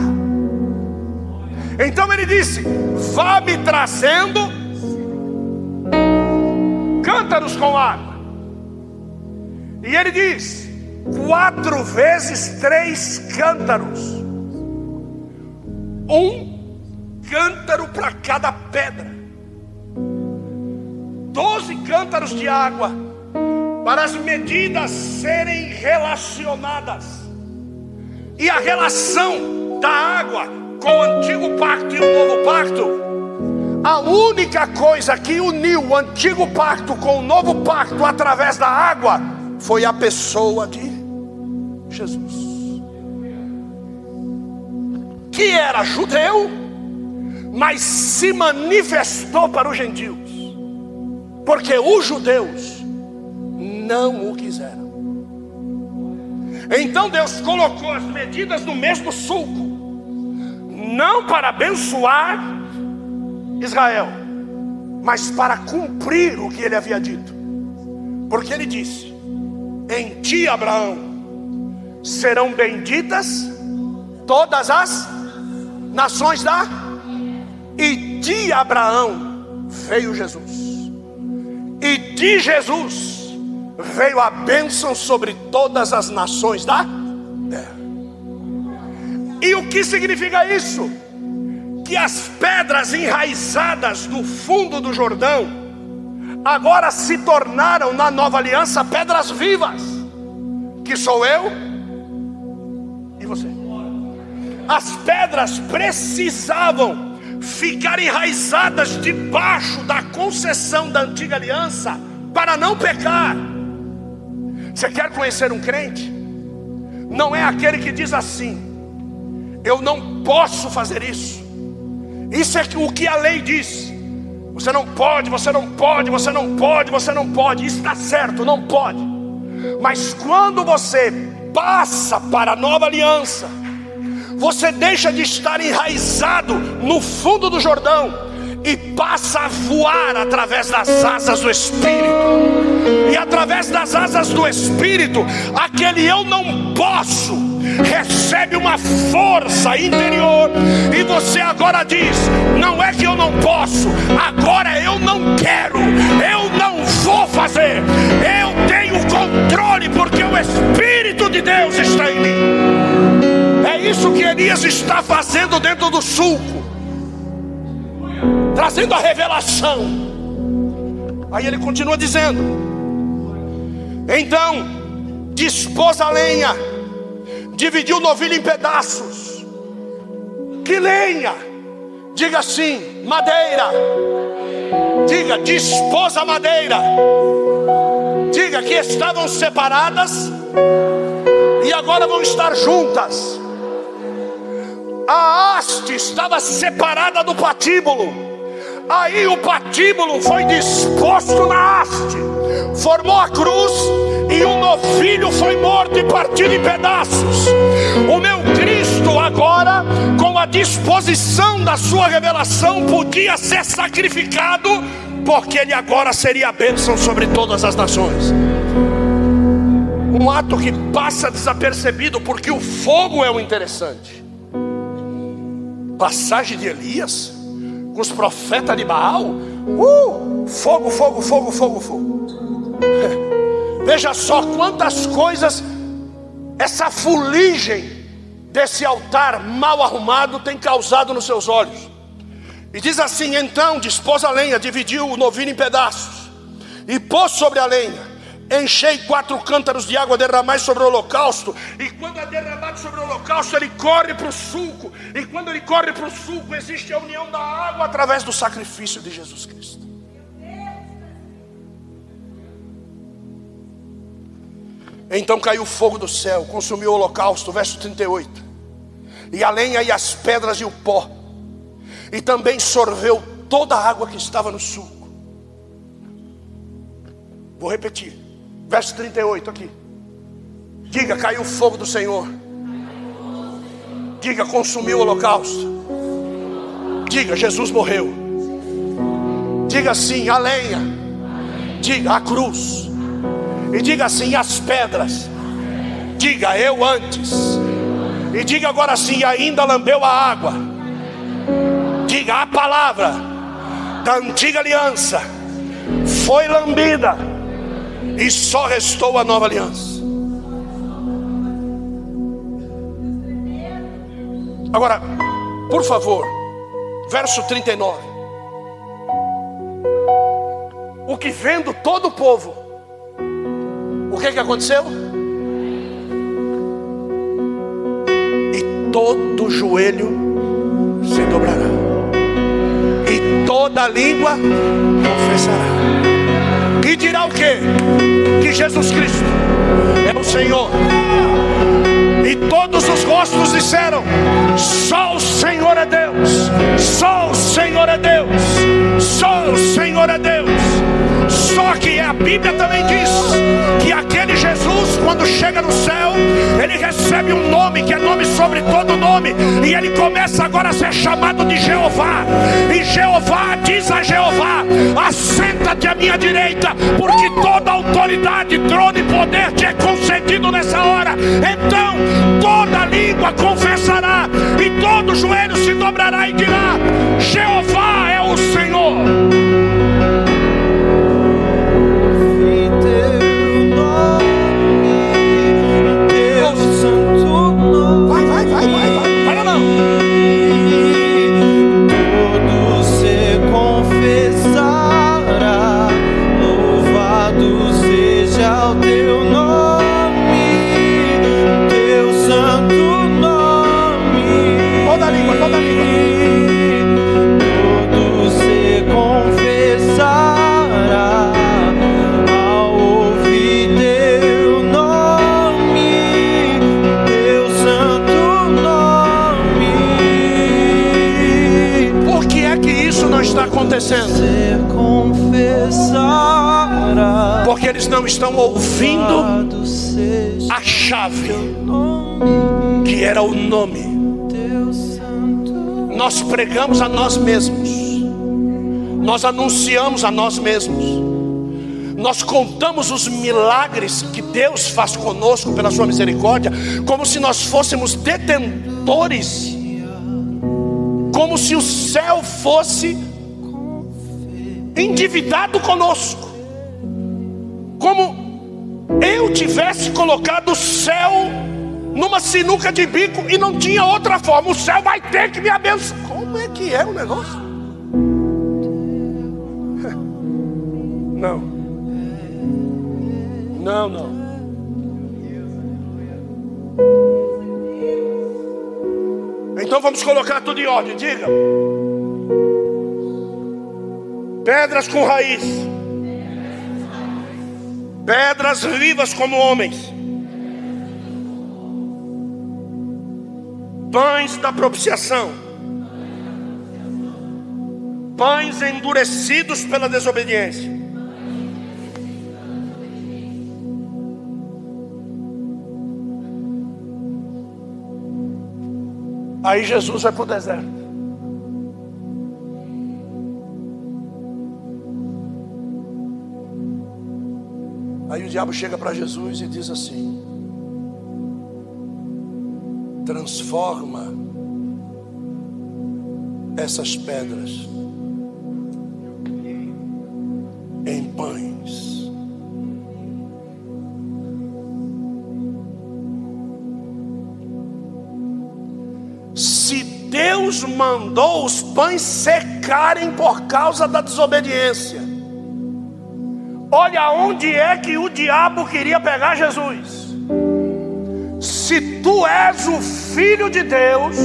Então ele disse: Vá me trazendo cântaros com água. E ele diz: quatro vezes três cântaros um cântaro para cada pedra, doze cântaros de água, para as medidas serem relacionadas, e a relação da água com o antigo pacto e o novo pacto. A única coisa que uniu o antigo pacto com o novo pacto através da água foi a pessoa de Jesus que era judeu, mas se manifestou para os gentios, porque os judeus não o quiseram. Então Deus colocou as medidas no mesmo sulco, não para abençoar Israel, mas para cumprir o que ele havia dito, porque ele disse: Em ti, Abraão, serão benditas todas as nações da e de Abraão veio Jesus. E de Jesus veio a bênção sobre todas as nações da terra. E o que significa isso? Que as pedras enraizadas no fundo do Jordão agora se tornaram na nova aliança pedras vivas, que sou eu e você as pedras precisavam ficar enraizadas debaixo da concessão da antiga aliança para não pecar. Você quer conhecer um crente? Não é aquele que diz assim: eu não posso fazer isso. Isso é o que a lei diz. Você não pode, você não pode, você não pode, você não pode. Isso está certo, não pode. Mas quando você passa para a nova aliança, você deixa de estar enraizado no fundo do Jordão e passa a voar através das asas do Espírito. E através das asas do Espírito, aquele eu não posso recebe uma força interior e você agora diz: não é que eu não posso, agora eu não quero, eu não vou fazer, eu tenho controle porque o Espírito de Deus está em mim. É isso que Elias está fazendo dentro do sulco, trazendo a revelação. Aí ele continua dizendo: Então dispôs a lenha, dividiu o novilho em pedaços. Que lenha? Diga assim: madeira. Diga, dispôs a madeira. Diga que estavam separadas e agora vão estar juntas. A haste estava separada do patíbulo. Aí o patíbulo foi disposto na haste, formou a cruz e um novilho foi morto e partido em pedaços. O meu Cristo agora, com a disposição da sua revelação, podia ser sacrificado, porque ele agora seria a bênção sobre todas as nações. Um ato que passa desapercebido, porque o fogo é o interessante. Passagem de Elias com os profetas de Baal. Uh, fogo, fogo, fogo, fogo, fogo. Veja só quantas coisas essa fuligem desse altar mal arrumado tem causado nos seus olhos. E diz assim: então dispôs a lenha, dividiu o novilho em pedaços, e pôs sobre a lenha, enchei quatro cântaros de água, derramai sobre o holocausto, e quando é derramado sobre o holocausto, ele corre para o sulco, e quando ele corre para o sulco, existe a união da água através do sacrifício de Jesus Cristo. Então caiu fogo do céu, consumiu o holocausto, verso 38. E a lenha e as pedras e o pó. E também sorveu toda a água que estava no sulco. Vou repetir. Verso 38 aqui. Diga, caiu o fogo do Senhor. Diga, consumiu o holocausto. Diga, Jesus morreu. Diga assim, a lenha. Diga, a cruz. E diga assim: as pedras. Diga eu antes. E diga agora assim: ainda lambeu a água. Diga a palavra da antiga aliança foi lambida e só restou a nova aliança. Agora, por favor, verso 39. O que vendo todo o povo o que, que aconteceu? E todo joelho se dobrará, e toda língua confessará, e dirá o que? Que Jesus Cristo é o Senhor. E todos os rostos disseram: Só o Senhor é Deus, só o Senhor é Deus, só o Senhor é Deus. Só que a Bíblia também diz que aquele Jesus, quando chega no céu, ele recebe um nome que é nome sobre todo nome, e ele começa agora a ser chamado de Jeová. E Jeová diz a Jeová: Assenta-te à minha direita, porque toda autoridade, trono e poder te é concedido nessa hora. Então toda língua confessará, e todo joelho se dobrará e dirá: Jeová é o Senhor. Nós pregamos a nós mesmos, nós anunciamos a nós mesmos, nós contamos os milagres que Deus faz conosco pela Sua misericórdia, como se nós fôssemos detentores, como se o céu fosse endividado conosco, como eu tivesse colocado o céu numa sinuca de bico e não tinha outra forma. O céu vai ter que me abençoar. É o negócio? Não. Não, não. Então vamos colocar tudo em ordem, diga. Pedras com raiz. Pedras vivas como homens. Pães da propiciação Pães endurecidos pela desobediência. Aí Jesus vai para o deserto. Aí o diabo chega para Jesus e diz assim: transforma essas pedras Se Deus mandou os pães secarem por causa da desobediência, Olha onde é que o diabo queria pegar Jesus. Se tu és o filho de Deus,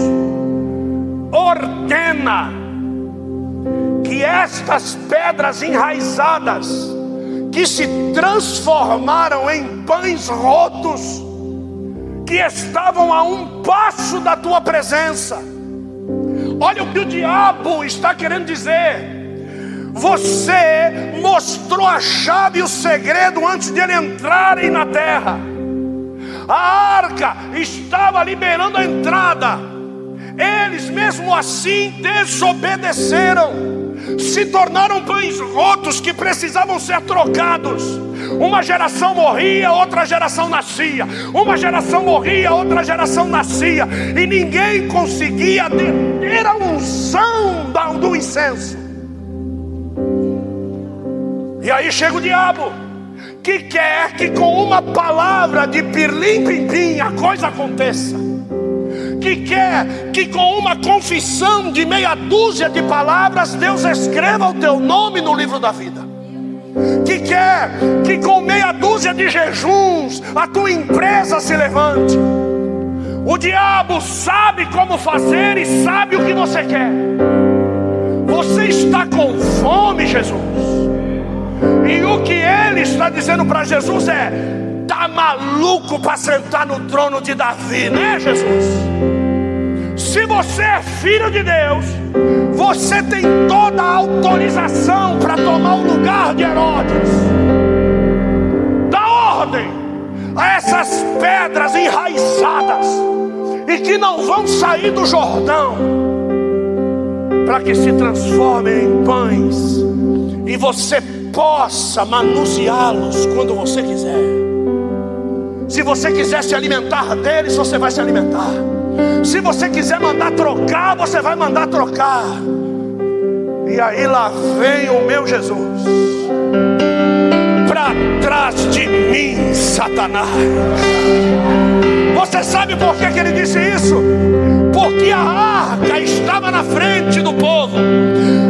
ordena que estas pedras enraizadas, que se transformaram em pães rotos, que estavam a um passo da tua presença. Olha o que o diabo está querendo dizer você mostrou a chave e o segredo antes de ele entrarem na terra. A arca estava liberando a entrada. Eles mesmo assim desobedeceram se tornaram pães rotos que precisavam ser trocados. Uma geração morria, outra geração nascia. Uma geração morria, outra geração nascia. E ninguém conseguia deter a unção do incenso. E aí chega o diabo, que quer que com uma palavra de pirlim pim a coisa aconteça. Que quer que com uma confissão de meia dúzia de palavras Deus escreva o teu nome no livro da vida. Que quer que com meia dúzia de jejuns a tua empresa se levante. O diabo sabe como fazer e sabe o que você quer. Você está com fome, Jesus. E o que ele está dizendo para Jesus é: tá maluco para sentar no trono de Davi, né, Jesus? Se você é filho de Deus, você tem toda a autorização para tomar o lugar de Herodes. Dá ordem a essas pedras enraizadas e que não vão sair do Jordão, para que se transformem em pães e você possa manuseá-los quando você quiser. Se você quiser se alimentar deles, você vai se alimentar. Se você quiser mandar trocar, você vai mandar trocar. E aí lá vem o meu Jesus. Para trás de mim, Satanás. Você sabe por que, que ele disse isso? Porque a arca estava na frente do povo.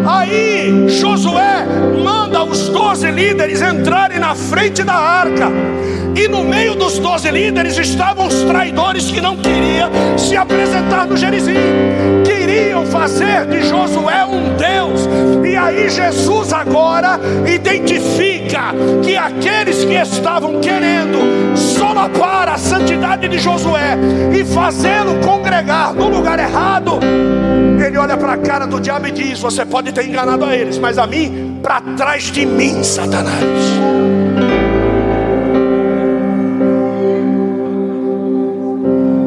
Aí Josué manda os doze líderes entrarem na frente da arca. E no meio dos doze líderes estavam os traidores que não queriam se apresentar no Gerizim. Queriam fazer de Josué um Deus. E aí Jesus agora identifica que aqueles que estavam querendo solapar a santidade de Josué e fazê-lo congregar no lugar errado, ele olha para a cara do diabo e diz: Você pode ter enganado a eles, mas a mim, para trás de mim, Satanás.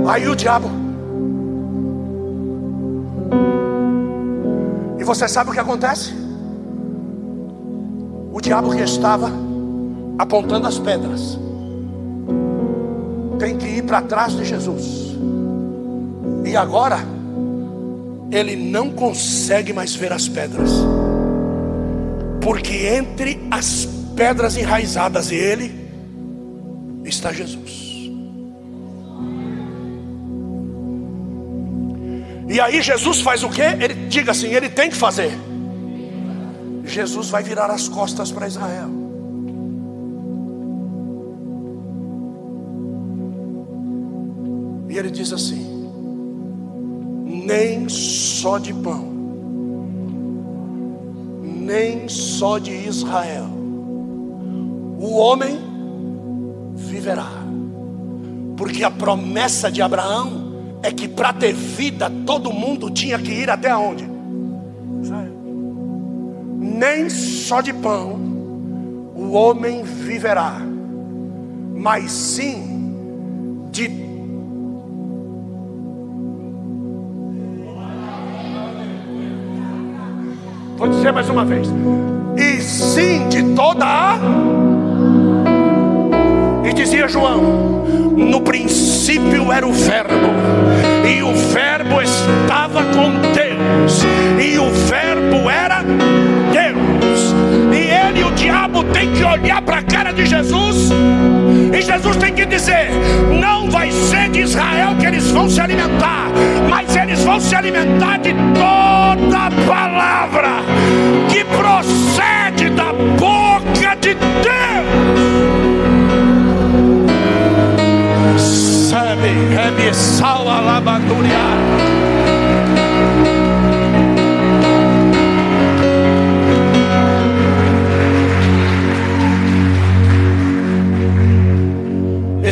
Aí o diabo. E você sabe o que acontece? O diabo que estava apontando as pedras tem que ir para trás de Jesus. E agora ele não consegue mais ver as pedras, porque entre as pedras enraizadas e ele está Jesus. E aí Jesus faz o que? Ele diga assim, ele tem que fazer. Jesus vai virar as costas para Israel. E ele diz assim: nem só de pão, nem só de Israel, o homem viverá, porque a promessa de Abraão é que para ter vida todo mundo tinha que ir até onde? Nem só de pão o homem viverá, mas sim de Vou dizer mais uma vez. E sim de toda a. E dizia João: No princípio era o Verbo, e o Verbo estava com Deus, e o Verbo era Deus. E ele e o diabo tem que olhar de Jesus, e Jesus tem que dizer: Não vai ser de Israel que eles vão se alimentar, mas eles vão se alimentar de toda palavra que procede da boca de Deus. Sabe, rebe sal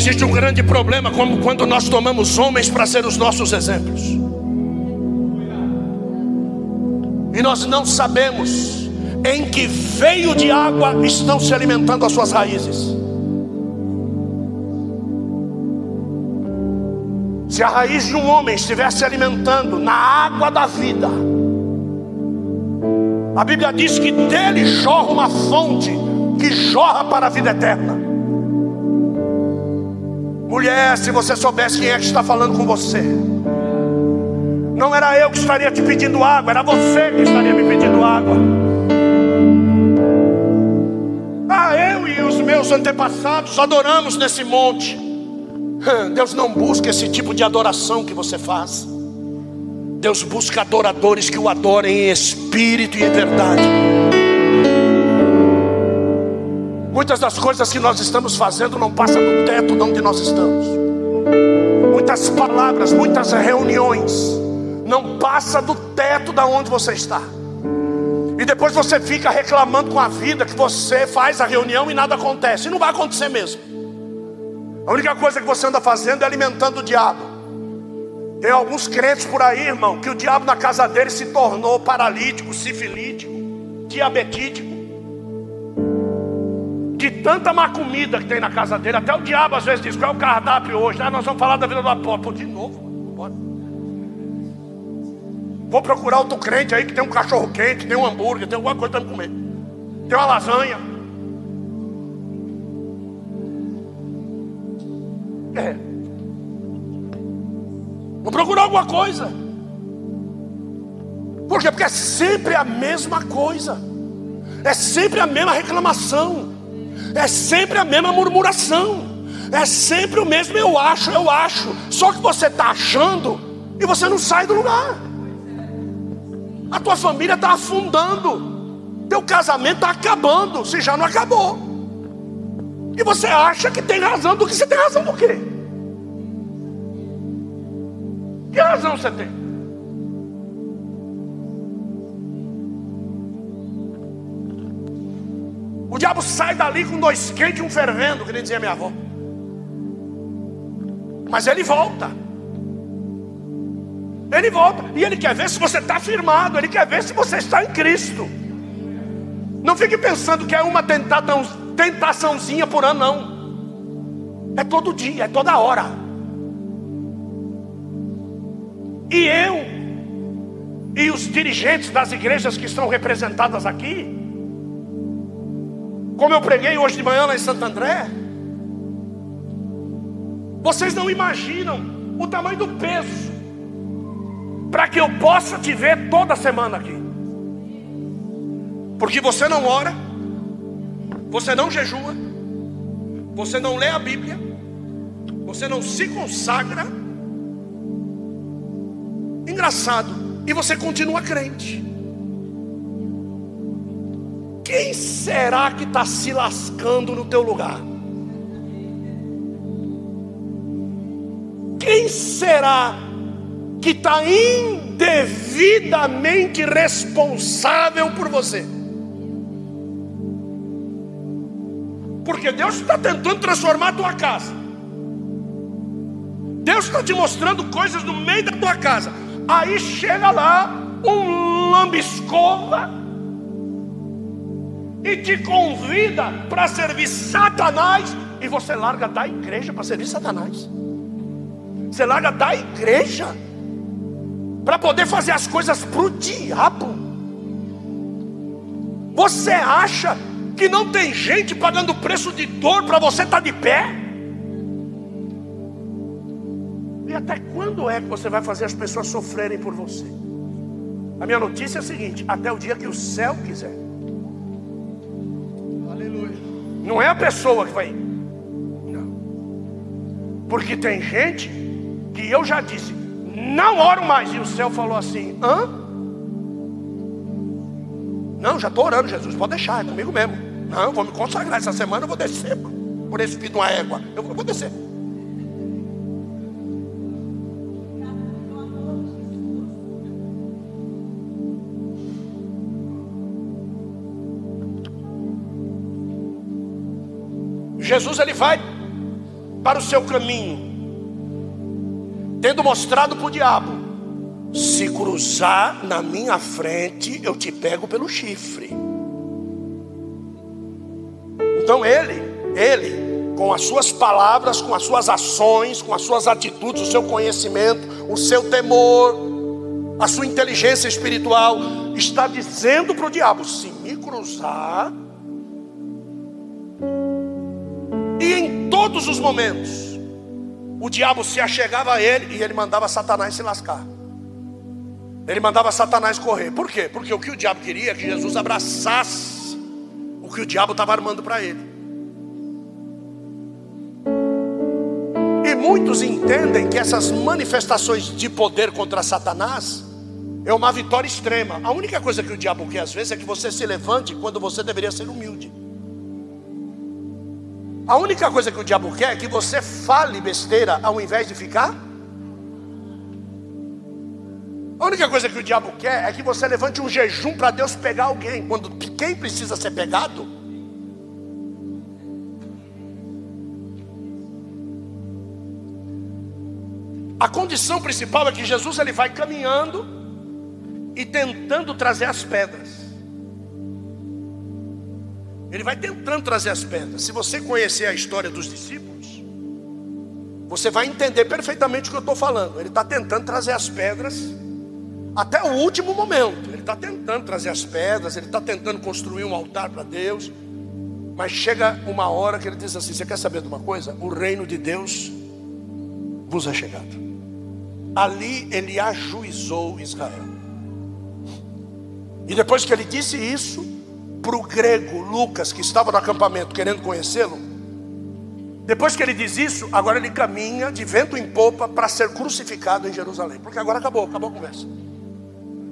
Existe um grande problema como quando nós tomamos homens para ser os nossos exemplos. E nós não sabemos em que veio de água estão se alimentando as suas raízes. Se a raiz de um homem estivesse se alimentando na água da vida, a Bíblia diz que dele jorra uma fonte que jorra para a vida eterna. Mulher, se você soubesse quem é que está falando com você, não era eu que estaria te pedindo água, era você que estaria me pedindo água. Ah, eu e os meus antepassados adoramos nesse monte. Deus não busca esse tipo de adoração que você faz. Deus busca adoradores que o adorem em espírito e em verdade. Muitas das coisas que nós estamos fazendo não passam do teto de onde nós estamos. Muitas palavras, muitas reuniões não passa do teto da onde você está. E depois você fica reclamando com a vida que você faz a reunião e nada acontece. E não vai acontecer mesmo. A única coisa que você anda fazendo é alimentando o diabo. Tem alguns crentes por aí, irmão, que o diabo na casa dele se tornou paralítico, sifilítico, diabetítico de tanta má comida que tem na casa dele. Até o diabo às vezes diz: qual é o cardápio hoje? Ah, nós vamos falar da vida do apóstolo. De novo, bora. Vou procurar outro crente aí que tem um cachorro quente, tem um hambúrguer, tem alguma coisa para comer. Tem uma lasanha. É. Vou procurar alguma coisa. Por quê? Porque é sempre a mesma coisa. É sempre a mesma reclamação é sempre a mesma murmuração, é sempre o mesmo eu acho, eu acho. Só que você está achando e você não sai do lugar. A tua família está afundando, teu casamento está acabando, se já não acabou. E você acha que tem razão do que você tem razão do quê? Que razão você tem? O diabo sai dali com dois quentes e um fervendo, que nem dizia minha avó. Mas ele volta. Ele volta. E ele quer ver se você está firmado. Ele quer ver se você está em Cristo. Não fique pensando que é uma tentaçãozinha por ano, não. É todo dia, é toda hora. E eu, e os dirigentes das igrejas que estão representadas aqui, como eu preguei hoje de manhã lá em Santo André, vocês não imaginam o tamanho do peso para que eu possa te ver toda semana aqui. Porque você não ora, você não jejua, você não lê a Bíblia, você não se consagra. Engraçado, e você continua crente. Quem será que está se lascando no teu lugar? Quem será que está indevidamente responsável por você. Porque Deus está tentando transformar a tua casa. Deus está te mostrando coisas no meio da tua casa. Aí chega lá um lambiscova e te convida para servir Satanás e você larga da igreja para servir Satanás. Você larga da igreja para poder fazer as coisas para o diabo. Você acha que não tem gente pagando preço de dor para você estar tá de pé? E até quando é que você vai fazer as pessoas sofrerem por você? A minha notícia é a seguinte: até o dia que o céu quiser. Aleluia. Não é a pessoa que vai. Não. Porque tem gente que eu já disse, não oro mais. E o céu falou assim: hã? Não, já estou orando, Jesus, pode deixar, é comigo mesmo. Não, vou me consagrar essa semana, eu vou descer por esse filho de uma égua. Eu vou descer. Jesus ele vai para o seu caminho tendo mostrado para o diabo: se cruzar na minha frente, eu te pego pelo chifre. Então ele, ele, com as suas palavras, com as suas ações, com as suas atitudes, o seu conhecimento, o seu temor, a sua inteligência espiritual, está dizendo para o diabo: se me cruzar, todos os momentos, o diabo se achegava a ele e ele mandava Satanás se lascar. Ele mandava Satanás correr. Por quê? Porque o que o diabo queria é que Jesus abraçasse o que o diabo estava armando para ele. E muitos entendem que essas manifestações de poder contra Satanás é uma vitória extrema. A única coisa que o diabo quer às vezes é que você se levante quando você deveria ser humilde. A única coisa que o diabo quer é que você fale besteira ao invés de ficar. A única coisa que o diabo quer é que você levante um jejum para Deus pegar alguém, quando quem precisa ser pegado. A condição principal é que Jesus ele vai caminhando e tentando trazer as pedras. Ele vai tentando trazer as pedras. Se você conhecer a história dos discípulos, você vai entender perfeitamente o que eu estou falando. Ele está tentando trazer as pedras até o último momento. Ele está tentando trazer as pedras, ele está tentando construir um altar para Deus. Mas chega uma hora que ele diz assim: Você quer saber de uma coisa? O reino de Deus vos é chegado. Ali ele ajuizou Israel. E depois que ele disse isso, para o grego Lucas, que estava no acampamento querendo conhecê-lo, depois que ele diz isso, agora ele caminha de vento em popa para ser crucificado em Jerusalém, porque agora acabou, acabou a conversa.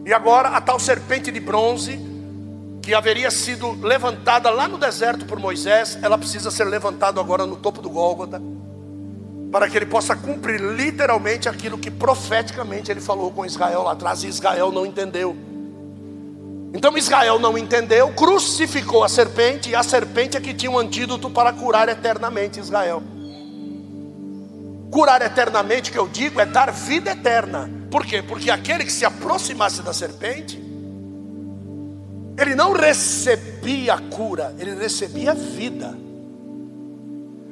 E agora a tal serpente de bronze, que haveria sido levantada lá no deserto por Moisés, ela precisa ser levantada agora no topo do Gólgota, para que ele possa cumprir literalmente aquilo que profeticamente ele falou com Israel lá atrás, e Israel não entendeu. Então Israel não entendeu, crucificou a serpente, e a serpente é que tinha um antídoto para curar eternamente Israel. Curar eternamente, que eu digo, é dar vida eterna. Por quê? Porque aquele que se aproximasse da serpente, ele não recebia cura, ele recebia vida.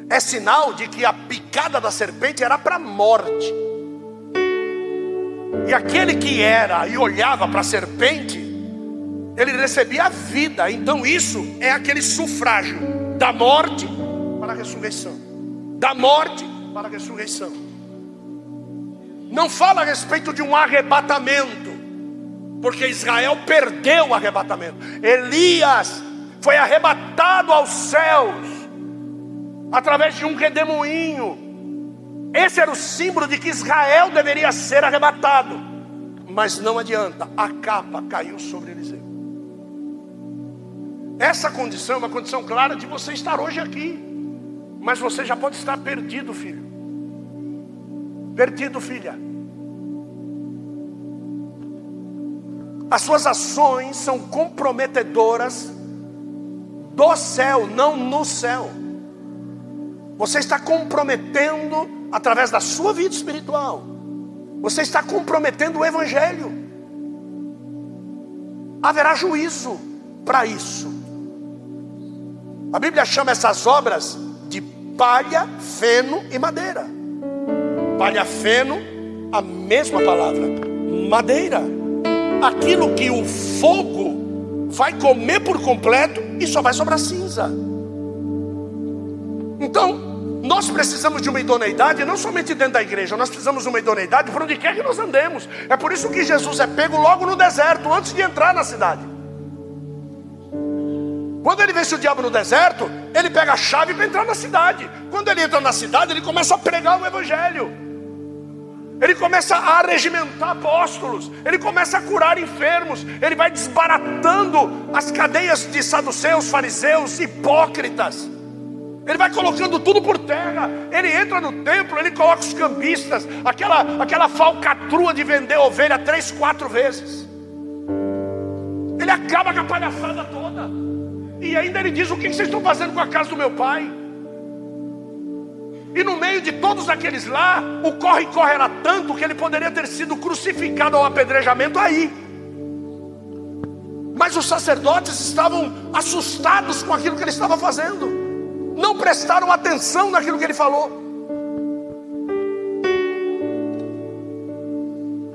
É sinal de que a picada da serpente era para a morte. E aquele que era e olhava para a serpente, ele recebia a vida. Então isso é aquele sufrágio da morte para a ressurreição. Da morte para a ressurreição. Não fala a respeito de um arrebatamento, porque Israel perdeu o arrebatamento. Elias foi arrebatado aos céus através de um redemoinho. Esse era o símbolo de que Israel deveria ser arrebatado. Mas não adianta, a capa caiu sobre Eliseu. Essa condição é uma condição clara de você estar hoje aqui. Mas você já pode estar perdido, filho. Perdido, filha. As suas ações são comprometedoras do céu, não no céu. Você está comprometendo através da sua vida espiritual. Você está comprometendo o evangelho. Haverá juízo para isso. A Bíblia chama essas obras de palha, feno e madeira. Palha, feno, a mesma palavra, madeira. Aquilo que o fogo vai comer por completo e só vai sobrar cinza. Então, nós precisamos de uma idoneidade, não somente dentro da igreja, nós precisamos de uma idoneidade por onde quer que nós andemos. É por isso que Jesus é pego logo no deserto, antes de entrar na cidade. Quando ele vence o diabo no deserto, ele pega a chave para entrar na cidade. Quando ele entra na cidade, ele começa a pregar o evangelho. Ele começa a regimentar apóstolos, ele começa a curar enfermos, ele vai desbaratando as cadeias de saduceus, fariseus, hipócritas. Ele vai colocando tudo por terra. Ele entra no templo, ele coloca os cambistas, aquela, aquela falcatrua de vender ovelha três, quatro vezes. Ele acaba com a palhaçada toda. E ainda ele diz: O que vocês estão fazendo com a casa do meu pai? E no meio de todos aqueles lá, o corre-corre era tanto que ele poderia ter sido crucificado ao apedrejamento aí. Mas os sacerdotes estavam assustados com aquilo que ele estava fazendo, não prestaram atenção naquilo que ele falou.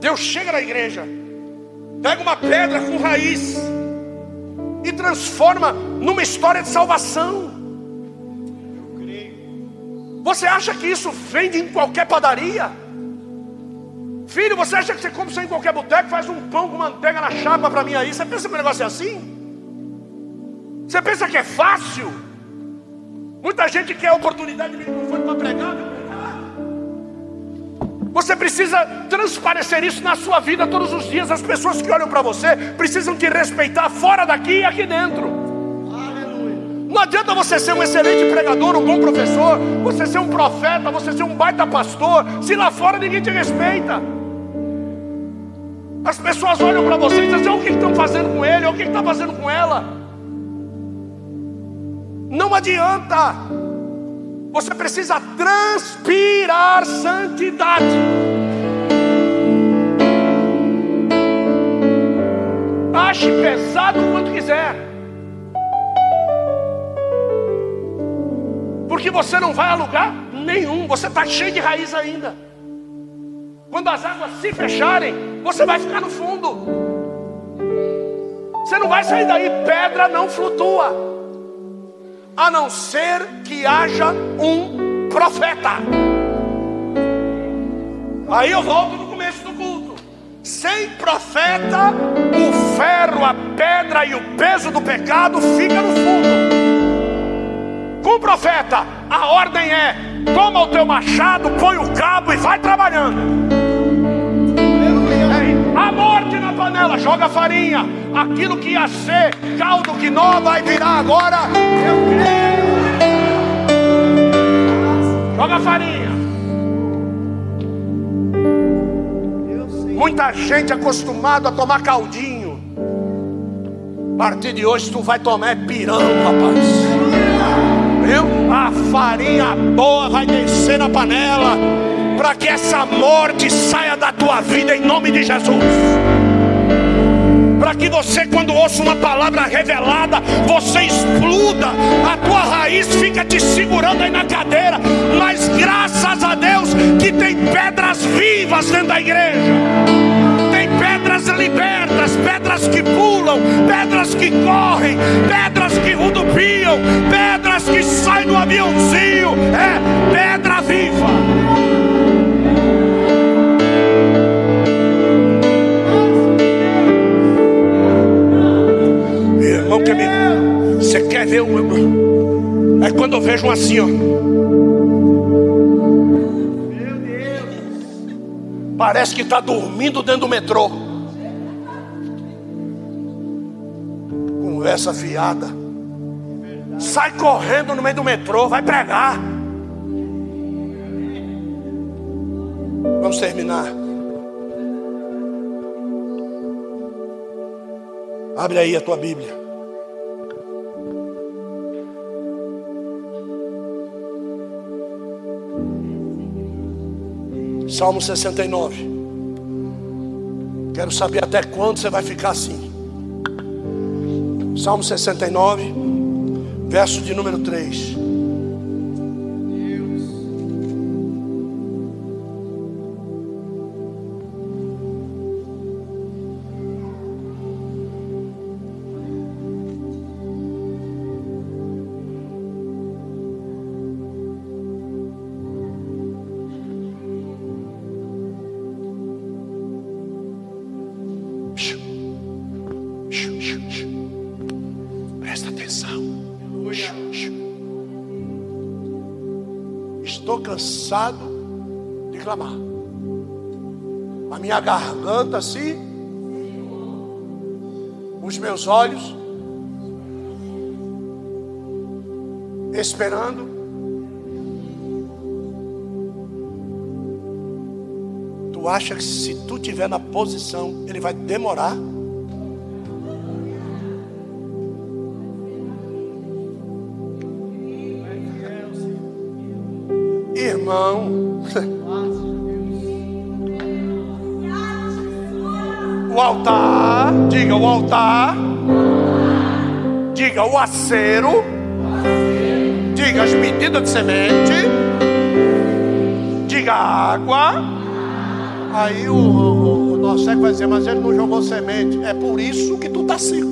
Deus chega na igreja, pega uma pedra com raiz, e transforma numa história de salvação. Você acha que isso vende em qualquer padaria? Filho, você acha que você come isso em qualquer boteco, faz um pão com manteiga na chapa para mim aí? Você pensa que o negócio é assim? Você pensa que é fácil? Muita gente quer oportunidade de microfone para pregar, você precisa transparecer isso na sua vida todos os dias. As pessoas que olham para você precisam te respeitar fora daqui e aqui dentro. Não adianta você ser um excelente pregador, um bom professor, você ser um profeta, você ser um baita pastor, se lá fora ninguém te respeita. As pessoas olham para você e dizem: o que estão fazendo com ele, o que está fazendo com ela. Não adianta. Você precisa transpirar santidade. Ache pesado quanto quiser. Porque você não vai a lugar nenhum, você está cheio de raiz ainda. Quando as águas se fecharem, você vai ficar no fundo. Você não vai sair daí, pedra não flutua a não ser que haja um profeta. Aí eu volto no começo do culto. Sem profeta, o ferro, a pedra e o peso do pecado fica no fundo. Com profeta, a ordem é: toma o teu machado, põe o cabo e vai trabalhando. A morte na panela, joga farinha. Aquilo que ia ser caldo que não vai virar agora. Eu creio. Joga farinha. Muita gente acostumado a tomar caldinho. A partir de hoje tu vai tomar pirão, rapaz. Viu? A farinha boa vai descer na panela para que essa morte saia da tua vida em nome de Jesus. Para que você, quando ouça uma palavra revelada, você exploda, a tua raiz fica te segurando aí na cadeira. Mas graças a Deus que tem pedras vivas dentro da igreja tem pedras libertas, pedras que pulam, pedras que correm, pedras que rodopiam, pedras que saem do aviãozinho. É pedra viva. Irmão. Você quer ver o. É quando eu vejo um assim, ó. Parece que está dormindo dentro do metrô. Conversa fiada. Sai correndo no meio do metrô, vai pregar. Vamos terminar. Abre aí a tua Bíblia. Salmo 69. Quero saber até quando você vai ficar assim. Salmo 69, verso de número 3. Cansado de clamar. A minha garganta se. Os meus olhos. Esperando. Tu acha que se tu tiver na posição, ele vai demorar? Irmão, o altar, diga o altar, diga o acero, diga as medidas de semente, diga a água. Aí o, o, o nosso cego vai dizer, mas ele não jogou semente. É por isso que tu está seco.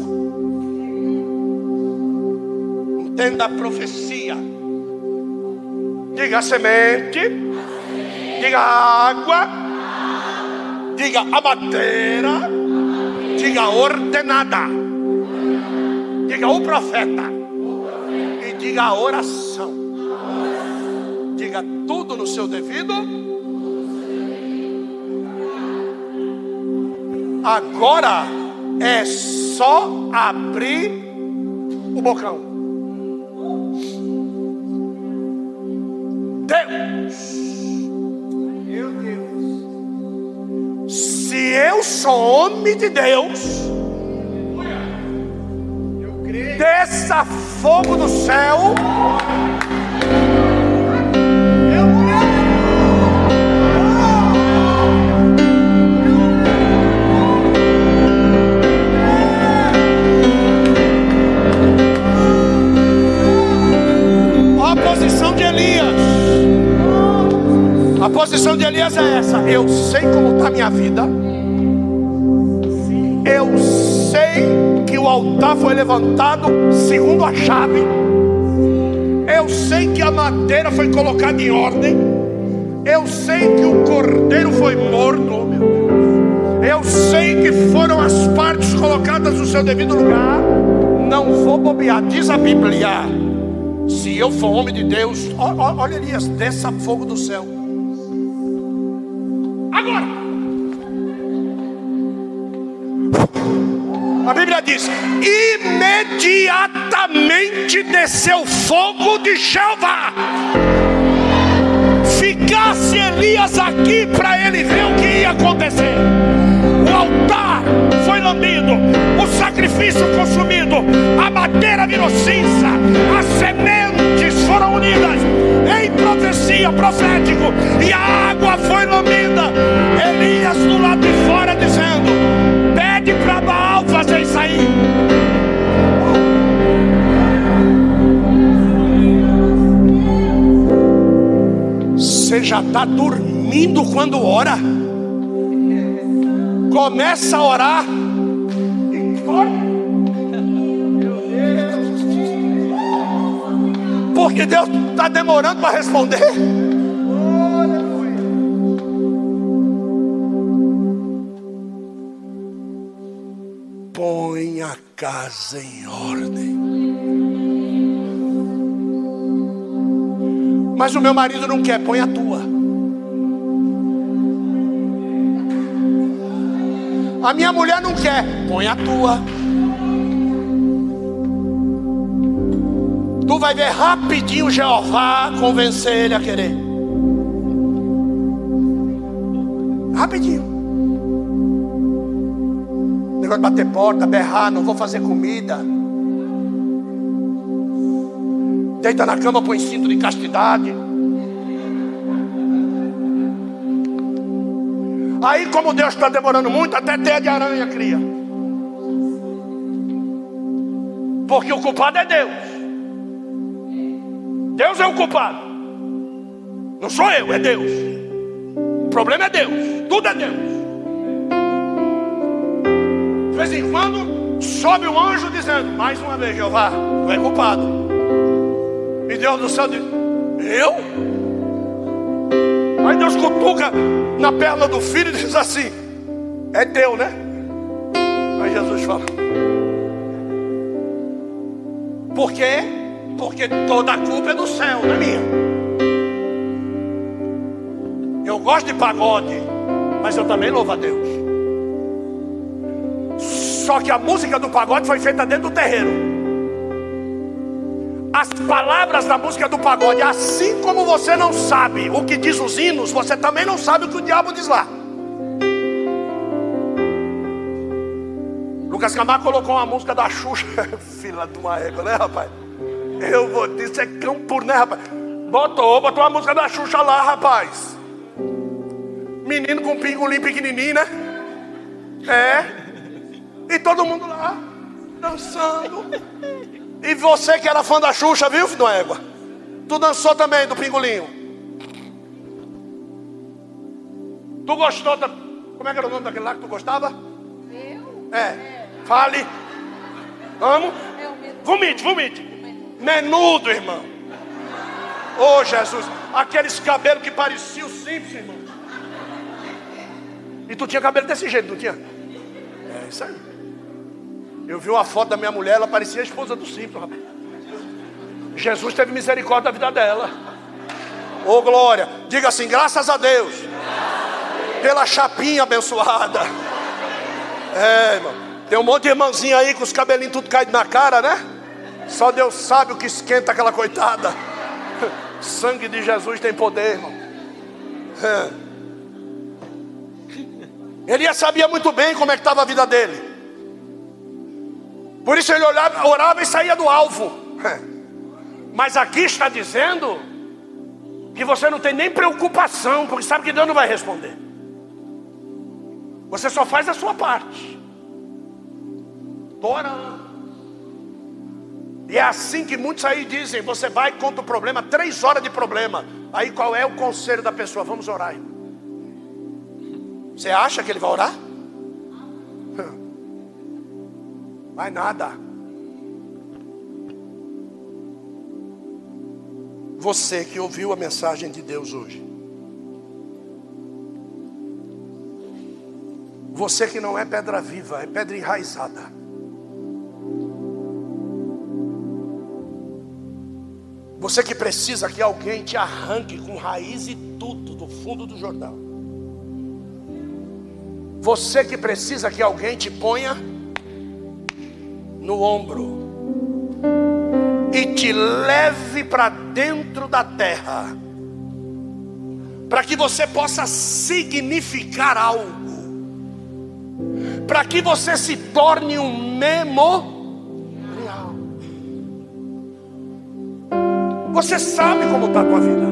Entenda a profecia. Diga semente, diga água, diga a madeira, diga ordenada, diga o profeta e diga a oração. Diga tudo no seu devido. Agora é só abrir o bocão. Deus. Meu Deus. Se eu sou homem de Deus, desça fogo do céu. A posição de Elias. Posição de Elias é essa. Eu sei como está a minha vida. Eu sei que o altar foi levantado segundo a chave. Eu sei que a madeira foi colocada em ordem. Eu sei que o cordeiro foi morto. oh. Eu sei que foram as partes colocadas no seu devido lugar. Não vou bobear. Diz a Bíblia. Se eu for homem de Deus, olha Elias, desça fogo do céu. Diz: imediatamente desceu fogo de Jeová. Ficasse Elias aqui para ele ver o que ia acontecer. O altar foi lambido, o sacrifício consumido, a madeira virou cinza, as sementes foram unidas em profecia profético e a água foi lambida. Elias do lado de fora dizendo: Você já está dormindo quando ora. Começa a orar. Ora. Porque Deus está demorando para responder. Casa em ordem. Mas o meu marido não quer, põe a tua. A minha mulher não quer, põe a tua. Tu vai ver rapidinho Jeová convencer ele a querer. Rapidinho. O de bater porta, berrar, não vou fazer comida. Deita na cama, põe cinto de castidade. Aí, como Deus está demorando muito, até teia de aranha cria. Porque o culpado é Deus. Deus é o culpado. Não sou eu, é Deus. O problema é Deus. Tudo é Deus. De vez em quando sobe um anjo dizendo: Mais uma vez, Jeová, tu é culpado. E Deus do céu diz: Eu? Aí Deus cutuca na perna do filho e diz assim: É teu, né? Aí Jesus fala: Por quê? Porque toda a culpa é do céu, não é minha. Eu gosto de pagode, mas eu também louvo a Deus. Só que a música do pagode foi feita dentro do terreiro as palavras da música do pagode, assim como você não sabe o que diz os hinos, você também não sabe o que o diabo diz lá. Lucas Camargo colocou uma música da Xuxa, filha de uma égua, né, rapaz? Eu vou dizer, é campo, né, rapaz? Botou, botou a música da Xuxa lá, rapaz. Menino com pingolim pequenininho, né? É. E todo mundo lá, dançando. E você que era fã da Xuxa, viu, filho da égua? Tu dançou também do pingolinho. Tu gostou da... Como é que era o nome daquele lá que tu gostava? Eu? É. Fale. Amo? É. Vomite, vomite. Menudo, irmão. Ô oh, Jesus. Aqueles cabelos que pareciam simples, irmão. E tu tinha cabelo desse jeito, não tinha? É isso aí. Eu vi uma foto da minha mulher, ela parecia a esposa do rapaz. Jesus teve misericórdia da vida dela. Ô oh, glória, diga assim, graças a Deus. Pela chapinha abençoada. É, irmão. Tem um monte de irmãzinha aí com os cabelinhos tudo caído na cara, né? Só Deus sabe o que esquenta aquela coitada. Sangue de Jesus tem poder, irmão. É. Ele sabia muito bem como é que estava a vida dele. Por isso ele olhava, orava e saía do alvo. Mas aqui está dizendo que você não tem nem preocupação, porque sabe que Deus não vai responder. Você só faz a sua parte. Orando. E é assim que muitos aí dizem: você vai contra o problema, três horas de problema. Aí qual é o conselho da pessoa? Vamos orar. Você acha que ele vai orar? Vai nada. Você que ouviu a mensagem de Deus hoje. Você que não é pedra viva, é pedra enraizada. Você que precisa que alguém te arranque com raiz e tudo do fundo do Jordão. Você que precisa que alguém te ponha no ombro e te leve para dentro da terra, para que você possa significar algo, para que você se torne um memorial. Você sabe como está a tua vida.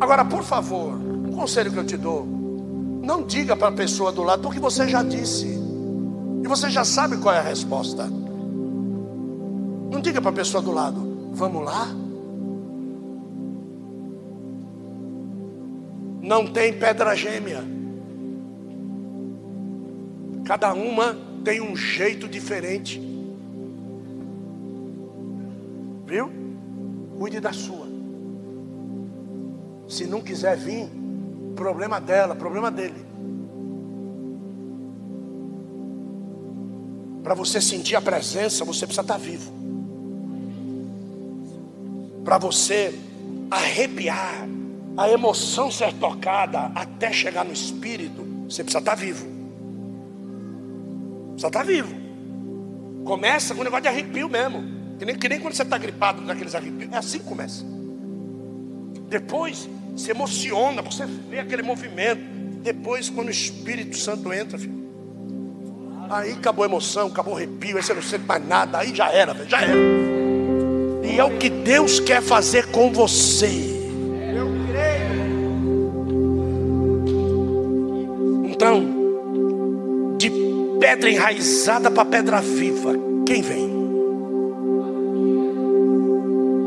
Agora, por favor, um conselho que eu te dou: não diga para a pessoa do lado, porque você já disse. E você já sabe qual é a resposta. Não diga para a pessoa do lado, vamos lá? Não tem pedra gêmea. Cada uma tem um jeito diferente. Viu? Cuide da sua. Se não quiser vir, problema dela, problema dele. Para você sentir a presença, você precisa estar vivo. Para você arrepiar, a emoção ser tocada até chegar no espírito, você precisa estar vivo. Precisa estar vivo. Começa com um negócio de arrepio mesmo. Que nem, que nem quando você está gripado daqueles arrepios. É assim que começa. Depois se emociona, você vê aquele movimento. Depois, quando o Espírito Santo entra, filho, aí acabou a emoção, acabou o arrepio, aí você não sente mais nada, aí já era, já era. E é o que Deus quer fazer com você. Então, de pedra enraizada para pedra viva, quem vem?